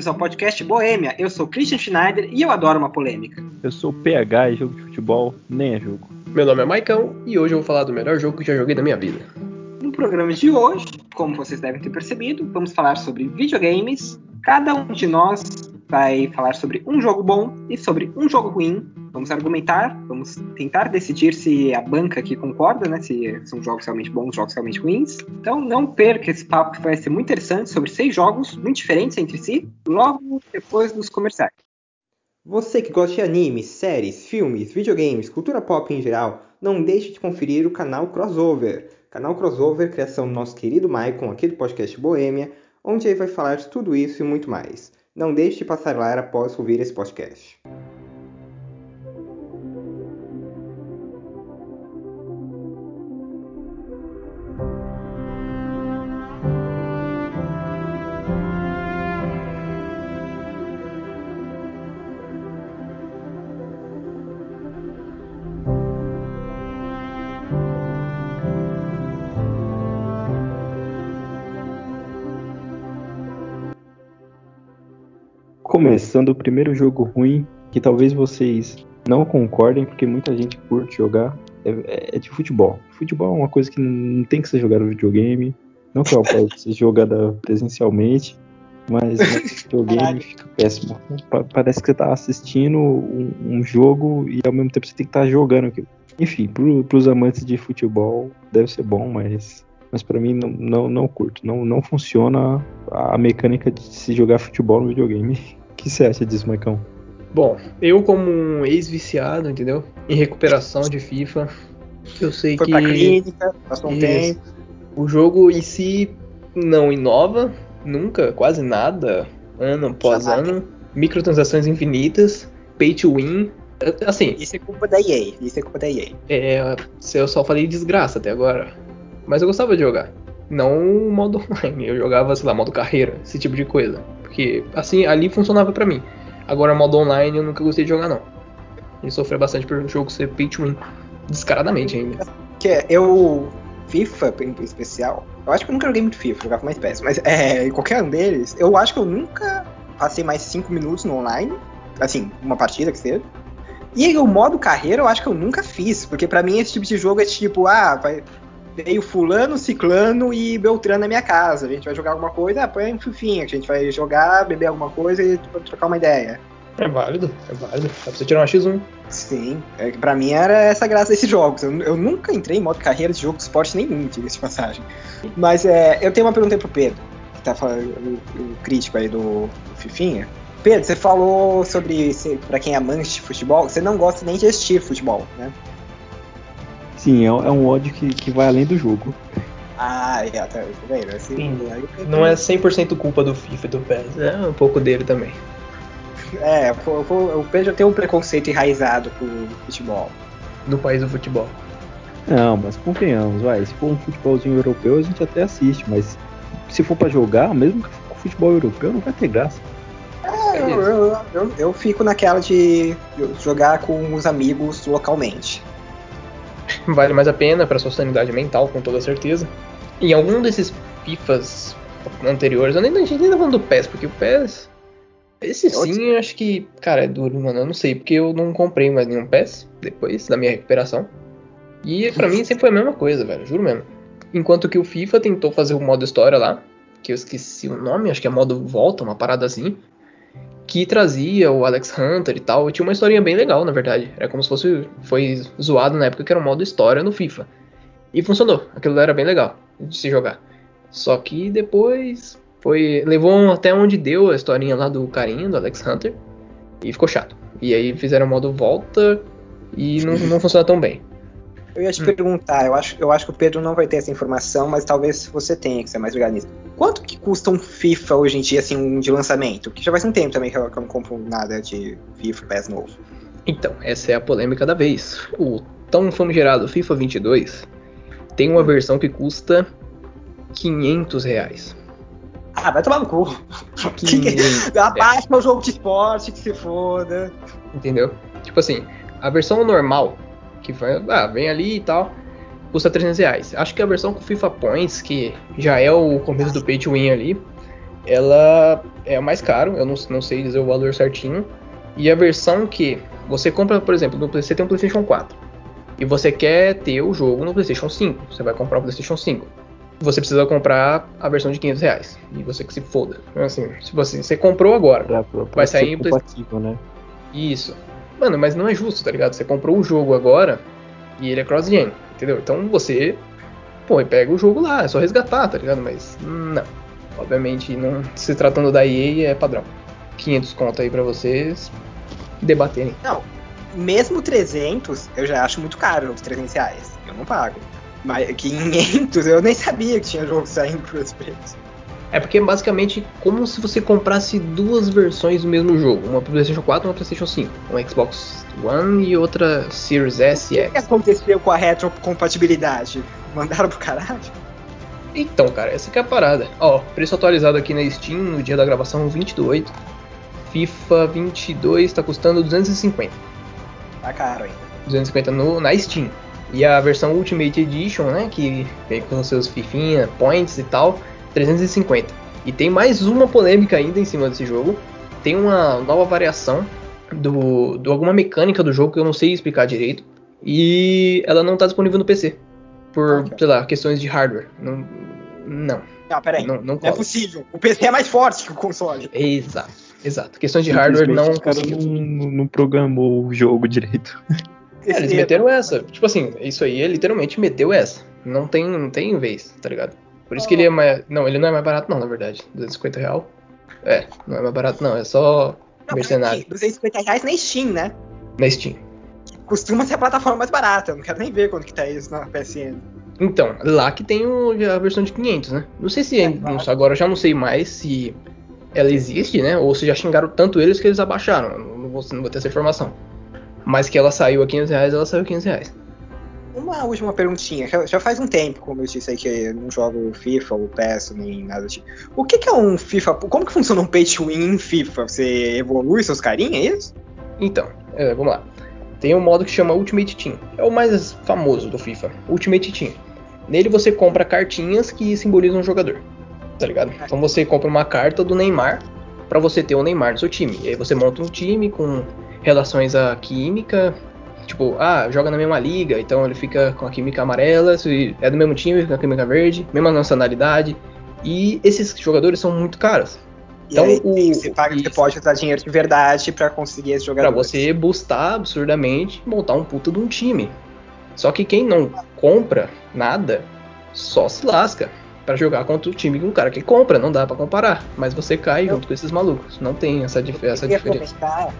bem-vindos ao podcast Boêmia. Eu sou Christian Schneider e eu adoro uma polêmica. Eu sou PH e jogo de futebol nem é jogo. Meu nome é Maicão e hoje eu vou falar do melhor jogo que já joguei na minha vida. No programa de hoje, como vocês devem ter percebido, vamos falar sobre videogames. Cada um de nós vai falar sobre um jogo bom e sobre um jogo ruim. Vamos argumentar, vamos tentar decidir se a banca aqui concorda, né? Se são jogos realmente bons, jogos realmente ruins. Então não perca esse papo que vai ser muito interessante sobre seis jogos muito diferentes entre si, logo depois dos comerciais. Você que gosta de animes, séries, filmes, videogames, cultura pop em geral, não deixe de conferir o canal Crossover. Canal Crossover, criação do nosso querido Maicon aqui do podcast Boêmia, onde ele vai falar de tudo isso e muito mais. Não deixe de passar lá após ouvir esse podcast. Começando o primeiro jogo ruim, que talvez vocês não concordem, porque muita gente curte jogar, é, é de futebol. Futebol é uma coisa que não tem que ser jogada no videogame, não que ela possa ser jogada presencialmente, mas no videogame fica péssimo. Parece que você tá assistindo um, um, jogo e ao mesmo tempo você tem que estar tá jogando aquilo. Enfim, pro, pros amantes de futebol deve ser bom, mas mas para mim não, não, não curto. Não, não funciona a mecânica de se jogar futebol no videogame. O que você acha disso, Maicão? Bom, eu como um ex-viciado, entendeu? Em recuperação de FIFA, eu sei Foi que... Foi pra clínica, passou um tempo. O jogo em si não inova, nunca, quase nada, ano após ano. Microtransações infinitas, pay to win. Assim... Isso é culpa da EA, isso é culpa da EA. É, eu só falei desgraça até agora. Mas eu gostava de jogar. Não o modo online. Eu jogava, sei lá, modo carreira, esse tipo de coisa. Porque assim, ali funcionava para mim. Agora, modo online eu nunca gostei de jogar, não. E sofria bastante por o jogo ser pay to win. Descaradamente ainda. Que é, eu. FIFA em especial. Eu acho que eu nunca joguei muito FIFA, jogava mais PES. Mas é, qualquer um deles, eu acho que eu nunca passei mais 5 minutos no online. Assim, uma partida que seja. E o modo carreira eu acho que eu nunca fiz, porque para mim esse tipo de jogo é tipo, ah, vai, veio fulano, ciclano e Beltrano na minha casa. A gente vai jogar alguma coisa, ah, põe um fifinha, a gente vai jogar, beber alguma coisa e trocar uma ideia. É válido, é válido. Dá pra você tirar uma X1. Sim, é, pra mim era essa graça desses jogos. Eu, eu nunca entrei em modo carreira de jogo de esporte nenhum, diga-se de passagem. Mas é, eu tenho uma pergunta aí pro Pedro, que tá falando, o, o crítico aí do, do Fifinha. Pedro, você falou sobre, para quem é amante de futebol, você não gosta nem de assistir futebol, né? Sim, é, é um ódio que, que vai além do jogo. Ah, é, tá vendo? Assim, Sim, não é 100% culpa do FIFA e do PES, é um pouco dele também. É, o Pedro tem um preconceito enraizado com o futebol. No país do futebol. Não, mas convenhamos, vai. Se for um futebolzinho europeu, a gente até assiste, mas se for para jogar, mesmo que for futebol europeu, não vai ter graça. É, eu, eu, eu, eu, fico naquela de jogar com os amigos localmente. Vale mais a pena para sua sanidade mental, com toda certeza. Em algum desses FIFAs anteriores, eu nem, a gente nem tá falando do PES, porque o PES. Esse é sim, eu acho que, cara, é duro, mano. Eu não sei, porque eu não comprei mais nenhum PES depois da minha recuperação. E para mim sempre foi a mesma coisa, velho, juro mesmo. Enquanto que o FIFA tentou fazer o modo história lá, que eu esqueci o nome, acho que é modo volta, uma parada assim que trazia o Alex Hunter e tal. E tinha uma historinha bem legal, na verdade. Era como se fosse. Foi zoado na época que era um modo história no FIFA. E funcionou. Aquilo era bem legal de se jogar. Só que depois foi. Levou até onde deu a historinha lá do carinha, do Alex Hunter. E ficou chato. E aí fizeram o modo volta e não, não funciona tão bem. Eu ia te hum. perguntar, eu acho, eu acho que o Pedro não vai ter essa informação, mas talvez você tenha, que você é mais nisso. Quanto que custa um FIFA hoje em dia, assim, de lançamento? Que já faz um tempo também que eu, que eu não compro nada de FIFA PES novo. Então, essa é a polêmica da vez. O tão famigerado FIFA 22 tem uma versão que custa 500 reais. Ah, vai tomar no cu. Abaixa o jogo de esporte, que se foda. Entendeu? Tipo assim, a versão normal que vai, ah, vem ali e tal, custa 300 reais. Acho que a versão com FIFA Points, que já é o começo do pay to win ali, ela é mais caro, eu não, não sei dizer o valor certinho. E a versão que você compra, por exemplo, no, você tem um PlayStation 4 e você quer ter o jogo no PlayStation 5, você vai comprar o PlayStation 5. Você precisa comprar a versão de 500 reais. E você que se foda. Então, assim, se você, você comprou agora, Pra, pra, pra vai sair em Play- né? Isso. Mano, mas não é justo, tá ligado? Você comprou o jogo agora e ele é cross-gen, entendeu? Então você, pô, pega o jogo lá, é só resgatar, tá ligado? Mas não. Obviamente, não se tratando da EA é padrão. 500 conto aí pra vocês debaterem. Não, mesmo 300 eu já acho muito caro os 300 reais. Eu não pago. Mas 500 eu nem sabia que tinha jogo saindo por esse preço. É porque é basicamente como se você comprasse duas versões do mesmo jogo, uma pro PlayStation 4 e uma pro PlayStation 5, uma Xbox One e outra Series S e O que X. aconteceu com a retrocompatibilidade? Mandaram pro caralho? Então, cara, essa que é a parada. Ó, preço atualizado aqui na Steam no dia da gravação 28. FIFA 22 tá custando 250. Tá caro ainda. 250 no, na Steam. E a versão Ultimate Edition, né, que vem com seus fifinha, points e tal, 350. E tem mais uma polêmica ainda em cima desse jogo. Tem uma nova variação do, do alguma mecânica do jogo que eu não sei explicar direito. E ela não tá disponível no PC. Por, Ok. sei lá, questões de hardware. Não. Não, Não, peraí. não, não Não é possível. O PC é mais forte que o console. Exato, exato. Questões de hardware não caras conseguiu. não, não programou o jogo direito. É, eles meteram essa. Tipo assim, isso aí é literalmente meteu essa. Não tem, não tem vez, tá ligado? Por isso que ele é mais. Não, ele não é mais barato, não, na verdade. 250 real. É, não é mais barato, não. É só Não, mercenário. peraí, 250 reais na Steam, né? Na Steam. Costuma ser a plataforma mais barata. Eu não quero nem ver quanto que tá isso na PSN. Então, lá que tem o- a versão de 500, né? Não sei se. É, não sei, agora eu já não sei mais se ela existe, né? Ou se já xingaram tanto eles que eles abaixaram. Não, não vou, não vou ter essa informação. Mas que ela saiu a 500 reais, ela saiu a 500 reais. Uma última perguntinha. Já- faz um tempo, como eu disse aí, que eu não jogo FIFA ou PES nem nada do tipo. O que, que é um FIFA? Como que funciona um pay to win em FIFA? Você evolui seus carinha, é isso? Então, é, vamos lá. Tem um modo que chama Ultimate Team. É o mais famoso do FIFA. Ultimate Team. Nele você compra cartinhas que simbolizam um jogador. Tá ligado? Então você compra uma carta do Neymar pra você ter o Neymar no seu time. E aí você monta um time com relações à química. Tipo, ah, joga na mesma liga, então ele fica com a química amarela. Se é do mesmo time, fica com a química verde, mesma nacionalidade. E esses jogadores são muito caros. E Então, aí o- você, paga, você isso. pode usar dinheiro de verdade pra conseguir esse Pra jogador. você boostar absurdamente e montar um puta de um time. Só que quem não compra nada só se lasca pra jogar contra o time de um cara que compra, não dá pra comparar. Mas você cai Eu- junto com esses malucos. Não tem essa, dif essa diferença. comentar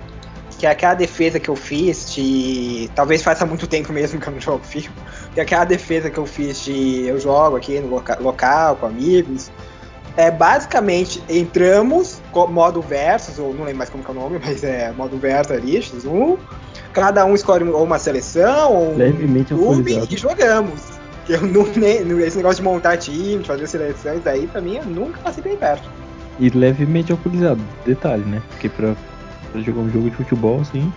que aquela defesa que eu fiz de. Talvez faça muito tempo mesmo que eu não jogo FIFA. Que aquela defesa que eu fiz de. Eu jogo aqui no loca- local, com amigos. É basicamente entramos, modo versus, ou não lembro mais como é o nome, mas é modo versus ali, X1. Cada um escolhe ou uma seleção, ou um Levemente clube atualizado. e jogamos. Eu não, esse negócio de montar time, de fazer seleções aí, pra mim, eu nunca passei bem perto. E levemente alcoolizado. Detalhe, né? Porque pra, pra jogar um jogo de futebol, assim.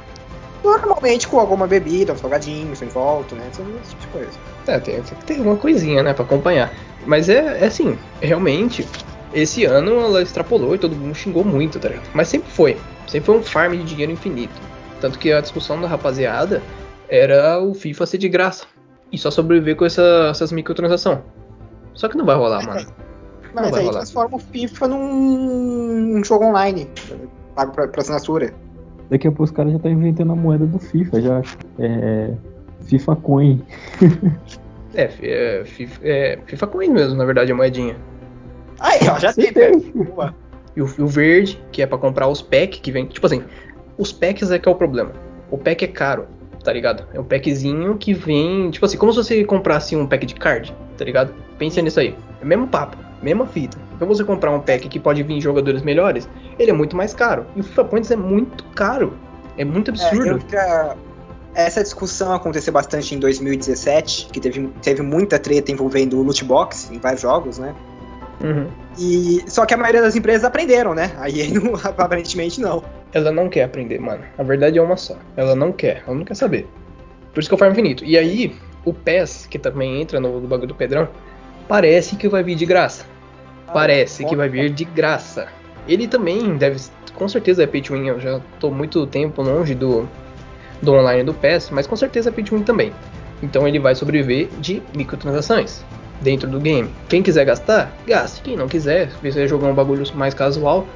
Normalmente com alguma bebida, um salgadinho, sem volta, né? Esse tipo de coisa. É, tem, tem que ter uma coisinha, né, pra acompanhar. Mas é, é assim, realmente, esse ano ela extrapolou e todo mundo xingou muito, tá ligado? Mas sempre foi. Sempre foi um farm de dinheiro infinito. Tanto que a discussão da rapaziada era o FIFA ser de graça. E só sobreviver com essa- essas microtransações. Só que não vai rolar, mano. Mas vai aí rolar. transforma o FIFA num um jogo online. Pago pra, pra assinatura. Daqui a pouco os caras já estão inventando a moeda do FIFA, já. É. FIFA Coin. É, é, FIFA, é, FIFA Coin mesmo, na verdade, a moedinha. Aí, ó, já tem. Certeza. Boa. E o, e o verde, que é pra comprar os packs que vem. Tipo assim, os packs é que é o problema. O pack é caro, tá ligado? É um packzinho que vem. Tipo assim, como se você comprasse um pack de card, tá ligado? Pensa nisso aí. É o mesmo papo, mesma fita. Então você comprar um pack que pode vir jogadores melhores, ele é muito mais caro. E o FIFA Points é muito caro. É muito É, absurdo. eu já- Essa discussão aconteceu bastante em 2017, que teve, teve muita treta envolvendo o loot box em vários jogos, né? Uhum. E só que a maioria das empresas aprenderam, né? Aí não, aparentemente não. Ela não quer aprender, mano. A verdade é uma só. Ela não quer, ela não quer saber. Por isso que é o Farm Infinito. E aí, o PES, que também entra no, no bagulho do Pedrão, parece que vai vir de graça. parece que vai vir de graça. Ele também deve, com certeza é pay to win. Eu já tô muito tempo longe do, do online do PES, mas com certeza é pay to win também. Então ele vai sobreviver de microtransações dentro do game. Quem quiser gastar, gaste. Quem não quiser, se quiser jogar um bagulho mais casual,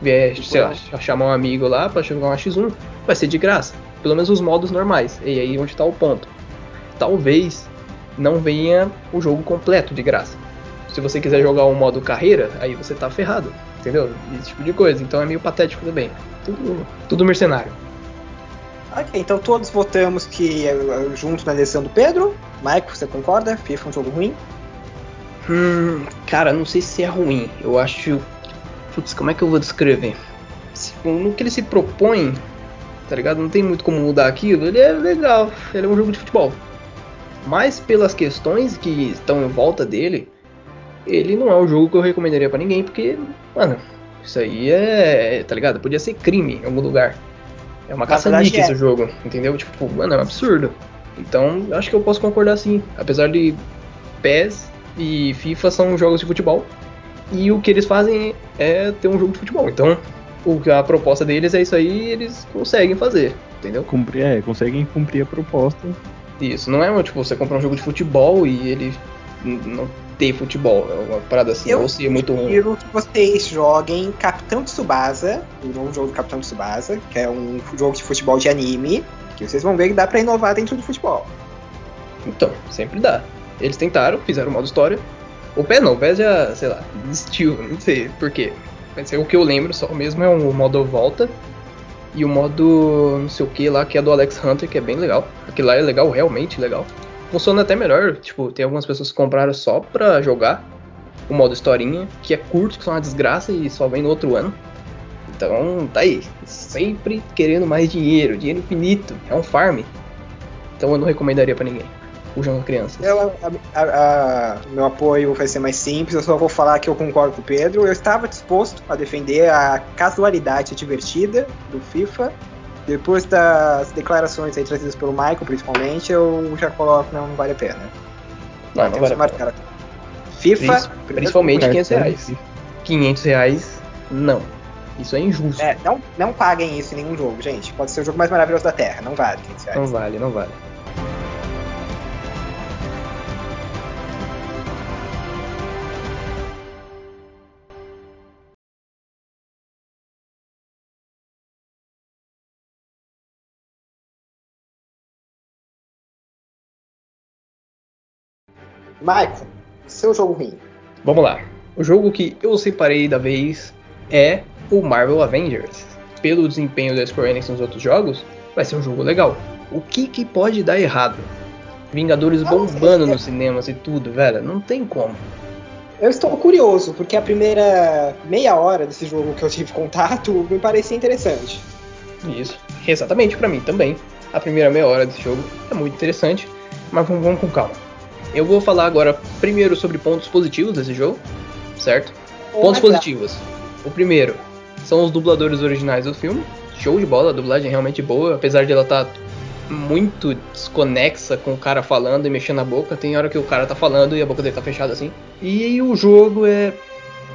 vier, sei lá, chamar um amigo lá para jogar uma X1, vai ser de graça. Pelo menos os modos normais. E aí onde tá o ponto. Talvez não venha o jogo completo de graça. Se você quiser jogar o modo carreira, aí você tá ferrado. Entendeu? Esse tipo de coisa. Então é meio patético também. Tudo, tudo mercenário. Ok, então todos votamos que é, junto na decisão do Pedro. Mike, você concorda? FIFA é um jogo ruim? Hum, cara, não sei se é ruim. Eu acho. Putz, como é que eu vou descrever? No que ele se propõe, tá ligado? Não tem muito como mudar aquilo. Ele é legal, ele é um jogo de futebol. Mas pelas questões que estão em volta dele, ele não é um jogo que eu recomendaria para ninguém, porque, mano, isso aí é, tá ligado? Podia ser crime em algum lugar. É uma caça-níquel é. esse jogo, entendeu? Tipo, mano, é um absurdo. Então, acho que eu posso concordar sim. Apesar de PES e FIFA são jogos de futebol, e o que eles fazem é ter um jogo de futebol. Então, o, a proposta deles é isso aí eles conseguem fazer, entendeu? Cumprir, é, conseguem cumprir a proposta. Isso, não é tipo, você compra um jogo de futebol e ele não ter futebol. É uma parada assim, eu ou se é muito ruim. Eu que vocês joguem Capitão Tsubasa, o novo jogo do Capitão Tsubasa, que é um jogo de futebol de anime, que vocês vão ver que dá pra inovar dentro do futebol. Então, sempre dá. Eles tentaram, fizeram o modo história. O pé não, o pé já, sei lá, desistiu, não sei por quê. Mas é o que eu lembro só mesmo é o modo volta e o modo não sei o que lá, que é do Alex Hunter, que é bem legal. Aquilo lá é legal, realmente legal funciona até melhor. Tipo, tem algumas pessoas que compraram só pra jogar o modo historinha, que é curto, que são uma desgraça e só vem no outro ano. Então, tá aí. Sempre querendo mais dinheiro, dinheiro infinito. É um farm. Então eu não recomendaria para ninguém. Fujam crianças. Eu, a, a, a, meu apoio vai ser mais simples, eu só vou falar que eu concordo com o Pedro. Eu estava disposto a defender a casualidade divertida do FIFA depois das declarações aí trazidas pelo Michael, principalmente, eu já coloco, não, não vale a pena. Não, não vale a pena. FIFA. Principalmente 500 reais. 500 reais, não. Isso é injusto. É, não, não paguem isso em nenhum jogo, gente. Pode ser o jogo mais maravilhoso da Terra. Não vale 500 reais. Não vale, não vale. Michael, seu jogo ruim. Vamos lá. O jogo que eu separei da vez é o Marvel Avengers. Pelo desempenho da Square Enix nos outros jogos, vai ser um jogo legal. O que, que pode dar errado? Vingadores bombando nos cinemas e tudo, velho. Não tem como. Eu estou curioso, porque a primeira meia hora desse jogo que eu tive contato me parecia interessante. Isso, exatamente para mim também. A primeira meia hora desse jogo é muito interessante, mas vamos, vamos com calma. Eu vou falar agora primeiro sobre pontos positivos desse jogo, certo? pontos positivos. O primeiro são os dubladores originais do filme. Show de bola, a dublagem é realmente boa, apesar de ela estar tá muito desconexa com o cara falando e mexendo a boca. Tem hora que o cara tá falando e a boca dele tá fechada assim. E o jogo é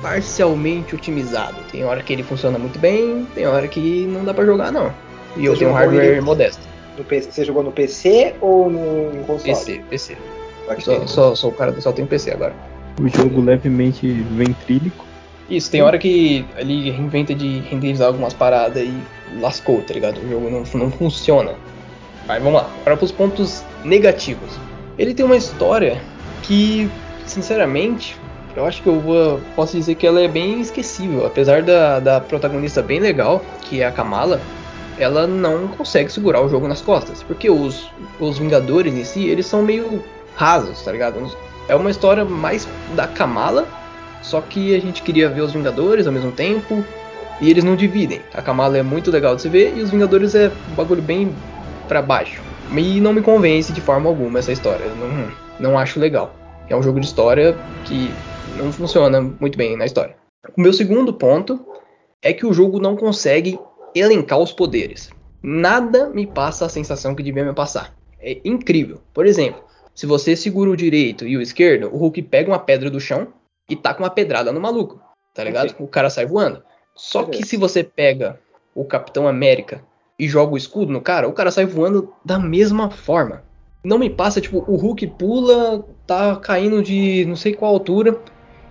parcialmente otimizado. Tem hora que ele funciona muito bem, tem hora que não dá para jogar não. E Você eu tenho um hardware modesto. PC, você jogou no PC ou no console? PC, PC. Só, só, só, o cara só tem PC agora. O jogo levemente ventrílico. Isso, tem hora que ele inventa de renderizar algumas paradas e lascou, tá ligado? O jogo não, não funciona. Aí vamos lá, para os pontos negativos. Ele tem uma história que, sinceramente, eu acho que eu vou, posso dizer que ela é bem esquecível. Apesar da, da protagonista bem legal, que é a Kamala, ela não consegue segurar o jogo nas costas. Porque os, os Vingadores em si, eles são meio rasos, tá ligado? É uma história mais da Kamala, só que a gente queria ver os Vingadores ao mesmo tempo, e eles não dividem. A Kamala é muito legal de se ver, e os Vingadores é um bagulho bem para baixo. E não me convence de forma alguma essa história, não, não acho legal. É um jogo de história que não funciona muito bem na história. O meu segundo ponto é que o jogo não consegue elencar os poderes. Nada me passa a sensação que devia me passar. É incrível. Por exemplo, se você segura o direito e o esquerdo, o Hulk pega uma pedra do chão e tá com uma pedrada no maluco, tá ligado? Ok. O cara sai voando. Só que se você pega o Capitão América e joga o escudo no cara, o cara sai voando da mesma forma. Não me passa, tipo, o Hulk pula, tá caindo de não sei qual altura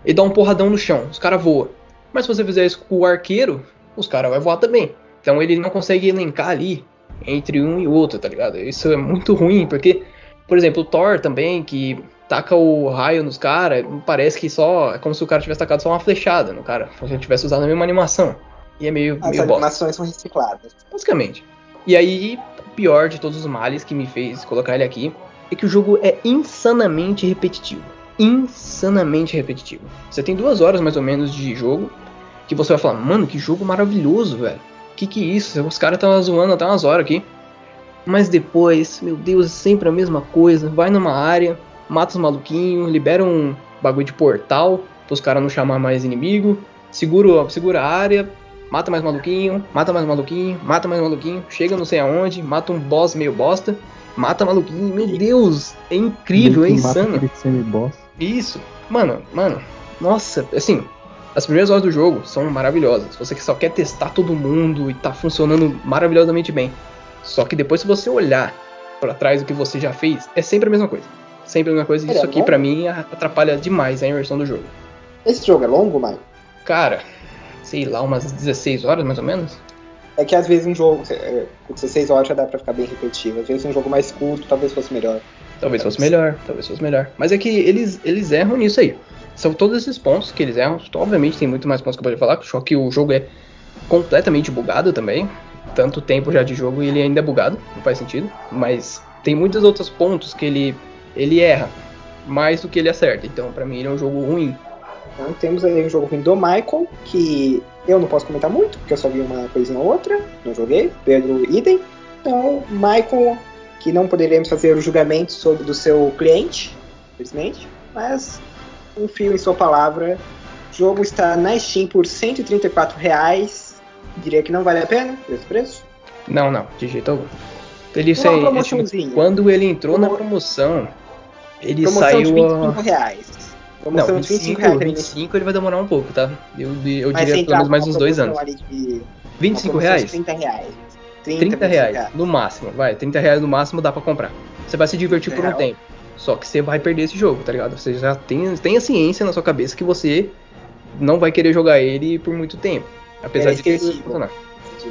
e dá um porradão no chão. Os caras voam. Mas se você fizer isso com o arqueiro, os caras vão voar também. Então ele não consegue elencar ali entre um e outro, tá ligado? Isso é muito ruim, porque, por exemplo, o Thor também, que taca o raio nos caras, parece que só. É como se o cara tivesse tacado só uma flechada no cara. Se ele tivesse usado a mesma animação. E é meio, As meio bosta. animações são recicladas. Basicamente. E aí, o pior de todos os males que me fez colocar ele aqui é que o jogo é insanamente repetitivo. Insanamente repetitivo. Você tem duas horas mais ou menos de jogo que você vai falar, mano, que jogo maravilhoso, velho. Que que é isso? Os caras estão zoando até umas horas aqui. Mas depois, meu Deus, é sempre a mesma coisa. Vai numa área, mata os maluquinhos, libera um bagulho de portal pros caras não chamar mais inimigo. Segura, segura a área, mata mais maluquinho, mata mais maluquinho, mata mais maluquinho, chega não sei aonde, mata um boss meio bosta, mata maluquinho, meu Deus, é incrível, é insano. Isso, mano, mano, nossa, assim, as primeiras horas do jogo são maravilhosas. Você que só quer testar todo mundo e tá funcionando maravilhosamente bem. Só que depois, se você olhar pra trás do que você já fez, é sempre a mesma coisa. Sempre a mesma coisa. E Ele é Isso aqui, pra mim, atrapalha demais a imersão do jogo. Esse jogo é longo, Maio? Cara, sei lá, umas 16 horas mais ou menos. É que às vezes um jogo, é, com 16 horas já dá pra ficar bem repetitivo. Às vezes um jogo mais curto talvez fosse melhor. Talvez fosse melhor, talvez fosse melhor. Mas é que eles, eles erram nisso aí. São todos esses pontos que eles erram. Obviamente tem muito mais pontos que eu poderia falar, só que o jogo é completamente bugado também. Tanto tempo já de jogo e ele ainda é bugado, não faz sentido. Mas tem muitos outros pontos que ele, ele erra mais do que ele acerta. Então, pra mim, ele é um jogo ruim. Então temos aí um jogo ruim do Michael, que eu não posso comentar muito, porque eu só vi uma coisinha ou outra, não joguei. Pedro idem. Então, Michael, que não poderemos fazer o julgamento sobre do seu cliente, infelizmente, mas confio em sua palavra. O jogo está na Steam por 134 reais. Diria que não vale a pena esse preço. Não, não, de jeito algum. Ele Uma sai, tipo, promoçãozinha. quando ele entrou na Promo- promoção, ele Promoção saiu. de a- 25 reais. Não, Promoção de 25, 25 reais. 25 ele vai demorar um pouco, tá? Eu, eu Mas diria pelo menos mais uns dois anos. de- 25 uma promoção de reais? 30 reais. 30, 30 25 reais, no máximo, vai, 30 reais no máximo dá pra comprar. Você vai se divertir por um Real. tempo. Só que você vai perder esse jogo, tá ligado? Você já tem, tem a ciência na sua cabeça que você não vai querer jogar ele por muito tempo. Apesar É de ter funcionar.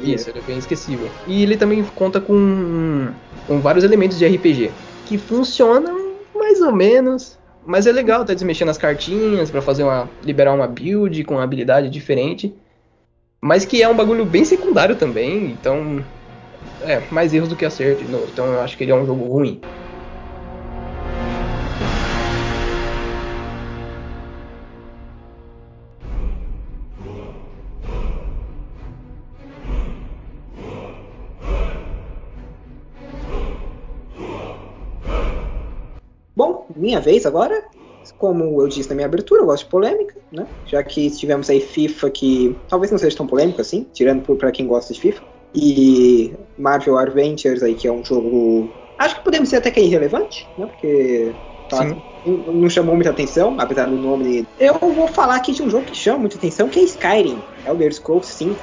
Isso, ele é bem esquecível. E ele também conta com, com vários elementos de RPG que funcionam mais ou menos. Mas é legal tá mexendo nas cartinhas pra fazer uma. liberar uma build com uma habilidade diferente. Mas que é um bagulho bem secundário também, então. É, mais erros do que acerto. Então eu acho que ele é um jogo ruim. Minha vez agora. Como eu disse na minha abertura, eu gosto de polêmica, né? Já que tivemos aí FIFA que talvez não seja tão polêmico assim, tirando pra quem gosta de FIFA. E Marvel Adventures aí, que é um jogo. Acho que podemos dizer até que é irrelevante, né? Porque tá, não chamou muita atenção, apesar do nome. Eu vou falar aqui de um jogo que chama muita atenção, que é Skyrim, Elder Scrolls 5.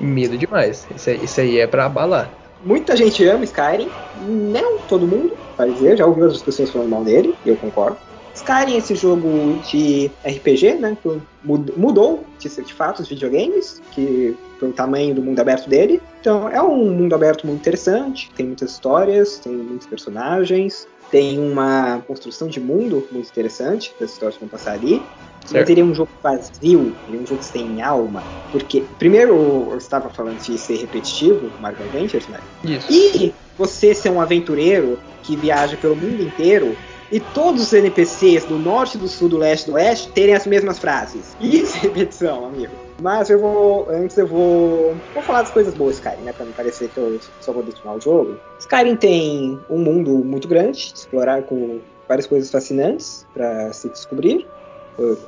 Medo demais. Isso aí, isso aí é pra abalar. Muita gente ama Skyrim, não todo mundo, vai dizer, já ouvi outras pessoas falando mal dele, e eu concordo. Skyrim esse jogo de RPG, né, mudou de, de fato os videogames, que pelo tamanho do mundo aberto dele. Então é um mundo aberto muito interessante, tem muitas histórias, tem muitos personagens, tem uma construção de mundo muito interessante, das histórias que vão passar ali. Mas Certo. ele é um jogo vazio, ele é um jogo sem alma. Porque, primeiro, eu estava falando de ser repetitivo, Marvel Adventures, né? Isso. E você ser um aventureiro que viaja pelo mundo inteiro e todos os NPCs do norte, do sul, do leste, do oeste terem as mesmas frases. Isso é repetição, amigo. Mas eu vou. Antes eu vou. Vou falar das coisas boas, Skyrim, né? Pra não parecer que eu só vou detonar o jogo. Skyrim tem um mundo muito grande, explorar com várias coisas fascinantes pra se descobrir.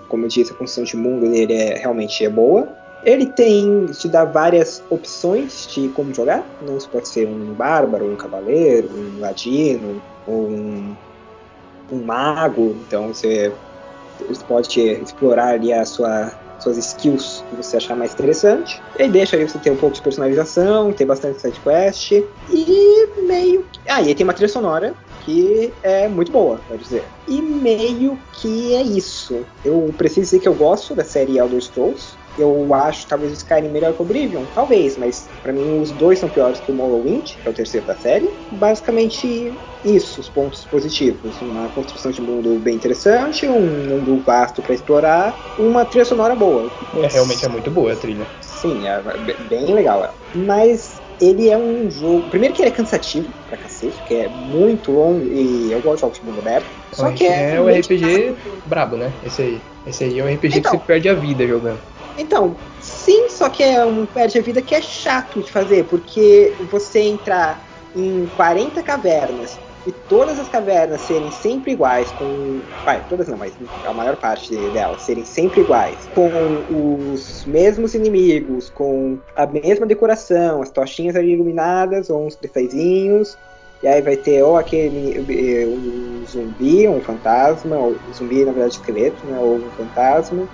Como eu disse, a construção de mundo dele é, realmente é boa. Ele tem, te dá várias opções de como jogar. Né? Você pode ser um bárbaro, um cavaleiro, um ladino, ou um, um mago. Então você você pode explorar ali a sua suas skills que você achar mais interessante. E deixa aí você ter um pouco de personalização, ter bastante side quest e meio ah, e aí tem uma trilha sonora que é muito boa, pode dizer. E meio que é isso. Eu preciso dizer que eu gosto da série Elder Scrolls. Eu acho talvez o Skyrim melhor que o Oblivion, talvez, mas para mim os dois são piores que o Morrowind, que é o terceiro da série. Basicamente isso, os pontos positivos. Uma construção de mundo bem interessante, um mundo vasto para explorar, uma trilha sonora boa. É, realmente é muito boa a trilha. Sim, é bem legal. Mas ele é um jogo. Primeiro que ele é cansativo pra cacete, que é muito longo e eu gosto de jogos de mundo aberto. Só que é, é o RPG brabo, né? Esse aí. Esse aí é um RPG então, que você perde a vida jogando. Então, sim, só que é um perde a vida que é chato de fazer, porque você entrar em 40 cavernas e todas as cavernas serem sempre iguais, com. Vai, todas não, mas a maior parte delas serem sempre iguais, com os mesmos inimigos, com a mesma decoração, as tochinhas ali iluminadas, ou uns cristalzinhos. E aí vai ter ou aquele um zumbi, um fantasma, ou zumbi na verdade esqueleto, né? Ou um fantasma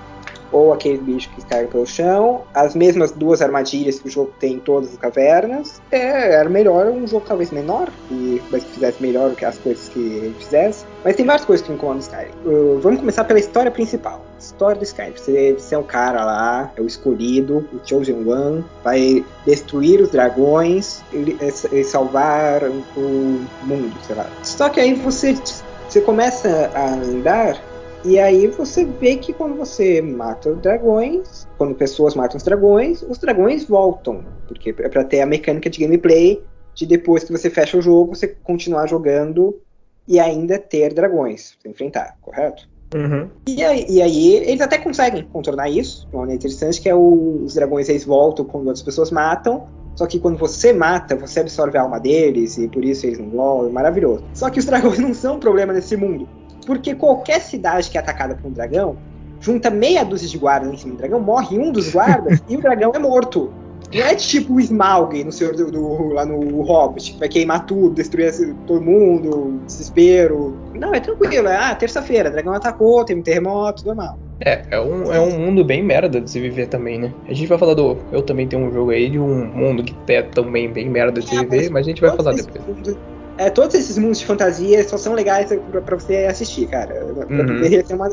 ou aquele bicho que cai pelo chão, as mesmas duas armadilhas que o jogo tem em todas as cavernas. É, era melhor um jogo talvez menor, e mas fizesse melhor as coisas que ele fizesse. Mas tem várias coisas que o Skyrim. Uh, vamos começar pela história principal. História do Skyrim. Você, você é o cara lá, é o escolhido, o Chosen One, vai destruir os dragões e, e salvar o mundo, sei lá. Só que aí você, você começa a andar e aí você vê que quando você mata os dragões, quando pessoas matam os dragões, os dragões voltam. Porque é para ter a mecânica de gameplay de depois que você fecha o jogo, você continuar jogando e ainda ter dragões pra enfrentar, correto? Uhum. E, aí, e, aí, eles até conseguem contornar isso, de uma maneira interessante, que é o, os dragões eles voltam quando outras pessoas matam, só que quando você mata, você absorve a alma deles e por isso eles não voltam, é maravilhoso. Só que os dragões não são um problema nesse mundo. Porque qualquer cidade que é atacada por um dragão, junta meia dúzia de guardas em cima do dragão, morre um dos guardas e o dragão é morto. Não é tipo o Smaug no Senhor do, do, lá no Hobbit, que vai queimar tudo, destruir todo mundo, desespero. Não, é tranquilo. É, ah, terça-feira, dragão atacou, tem um terremoto, normal. É, é um, é um mundo bem merda de se viver também, né? A gente vai falar do. Eu também tenho um jogo aí de um mundo que é também bem merda de se é, viver, mas a gente vai falar depois. Mundo, é, todos esses mundos de fantasia só são legais pra, pra você assistir, cara. Uhum. ser uma,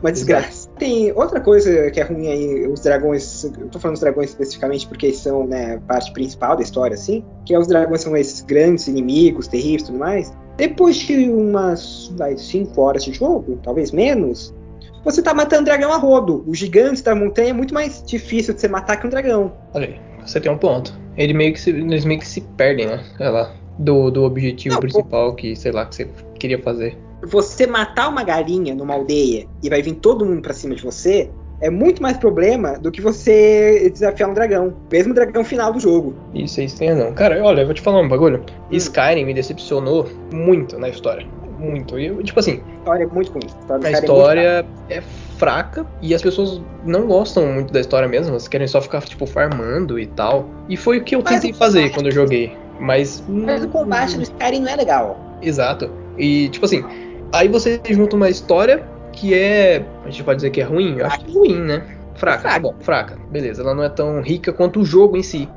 uma desgraça. Tem outra coisa que é ruim aí, os dragões. Eu tô falando dos dragões especificamente porque são, né, parte principal da história, assim. Que é os dragões são esses grandes inimigos, terríveis e tudo mais. Depois de umas 5 horas de jogo, talvez menos, você tá matando dragão a rodo. Os gigantes da montanha é muito mais difícil de você matar que um dragão. Olha aí, você tem um ponto. Ele meio que se, eles meio que se perdem, né? Olha lá do, do objetivo não, principal que, sei lá, que você queria fazer. Você matar uma galinha numa aldeia e vai vir todo mundo pra cima de você, é muito mais problema do que você desafiar um dragão. Mesmo o dragão final do jogo. Isso, isso tem não. Cara, olha, eu vou te falar um bagulho. Hum. Skyrim me decepcionou muito na história. Muito. E, tipo assim. A história é muito ruim. A a história é, é, fraca e as pessoas não gostam muito da história mesmo. Elas querem só ficar, tipo, farmando e tal. E foi o que eu tentei fazer quando eu joguei. Mas. Mas o combate do Skyrim não é legal. Exato. E, tipo assim, aí você junta uma história que é. A gente pode dizer que é ruim? Eu acho que é ruim, né? Fraca. fraca. Bom, fraca. Beleza, ela não é tão rica quanto o jogo em si.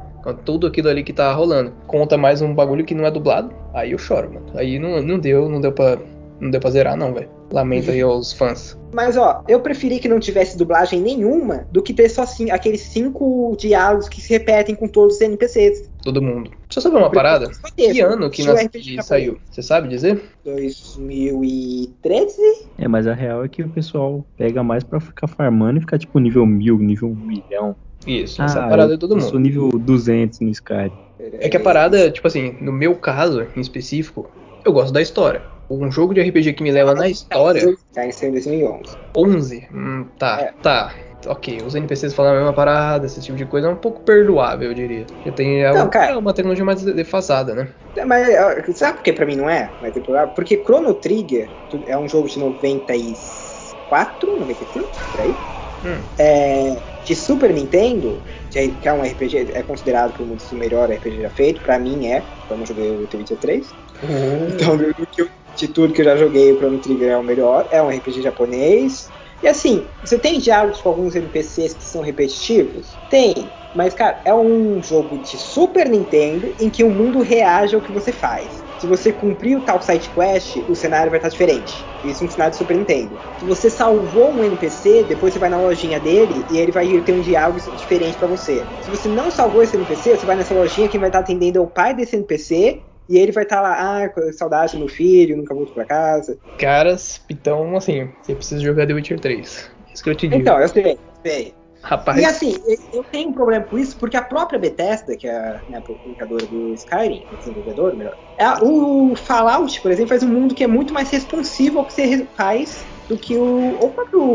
Tudo aquilo ali que tá rolando. Conta mais um bagulho que não é dublado. Aí eu choro, mano. Aí não, não deu, não deu pra. Não deu pra zerar, não, velho. Lamento aí aos fãs. Mas ó, eu preferi que não tivesse dublagem nenhuma do que ter só assim, aqueles cinco diálogos que se repetem com todos os NPCs. Todo mundo. Deixa eu saber uma parada. Que ano que, nas... que saiu? Você sabe dizer? 2013? É, mas a real é que o pessoal pega mais pra ficar farmando e ficar tipo nível mil, nível um milhão. Isso, ah, essa é a parada de todo mundo. Eu sou nível 200 no Skyrim. É que a parada, tipo assim, no meu caso em específico, eu gosto da história um jogo de RPG que me leva na história. Tá em 2011. 11? Hum, tá, é. tá. Ok, os NPCs falam a mesma parada, esse tipo de coisa é um pouco perdoável, eu diria. Eu tenho, é, não, uma, cara, é uma tecnologia mais defasada, né? Mas sabe por que pra mim não é? Mais perdoável? Porque Chrono Trigger é um jogo de 94, 95, por aí. Hum. É, de Super Nintendo, que é um RPG, é considerado por muitos o melhor RPG já feito, pra mim é, eu não joguei o T23. Uhum. Então, eu de tudo que eu já joguei, o Chrono Trigger é o melhor. É um RPG japonês. E assim, você tem diálogos com alguns NPCs que são repetitivos? Tem. Mas, cara, é um jogo de Super Nintendo em que o mundo reage ao que você faz. Se você cumprir o tal side quest, o cenário vai estar diferente. Isso é um cenário de Super Nintendo. Se você salvou um NPC, depois você vai na lojinha dele e ele vai ter um diálogo diferente para você. Se você não salvou esse NPC, você vai nessa lojinha, quem vai estar atendendo o pai desse NPC e ele vai estar lá, ah, saudade do meu filho, nunca volto pra casa. Caras, então, assim, você precisa jogar The Witcher 3. Isso que eu te digo. Então, eu sei, sei. Rapaz. E assim, eu tenho um problema com isso, porque a própria Bethesda, que é né, a publicadora do Skyrim, desenvolvedor, melhor, é, o Fallout, por exemplo, faz um mundo que é muito mais responsivo ao que você faz do que o, o próprio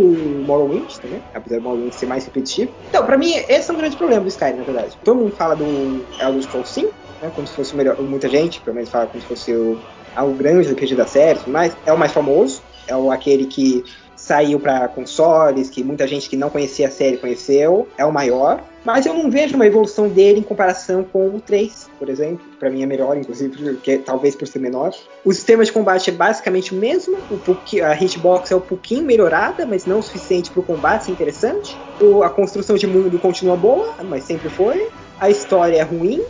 Morrowind também, apesar do Morrowind ser mais repetitivo. Então, pra mim, esse é um grande problema do Skyrim, na verdade. Todo mundo fala do Elder Scrolls 5, né, como se fosse o melhor, muita gente, pelo menos fala como se fosse o, o grande RPG da série, mas é o mais famoso, é o, aquele que saiu para consoles, que muita gente que não conhecia a série conheceu, é o maior. Mas eu não vejo uma evolução dele em comparação com o 3, por exemplo. Para mim é melhor, inclusive, porque, talvez por ser menor. O sistema de combate é basicamente o mesmo. O, a hitbox é um pouquinho melhorada, mas não o suficiente para o combate ser interessante. O, a construção de mundo continua boa, mas sempre foi. A história é ruim.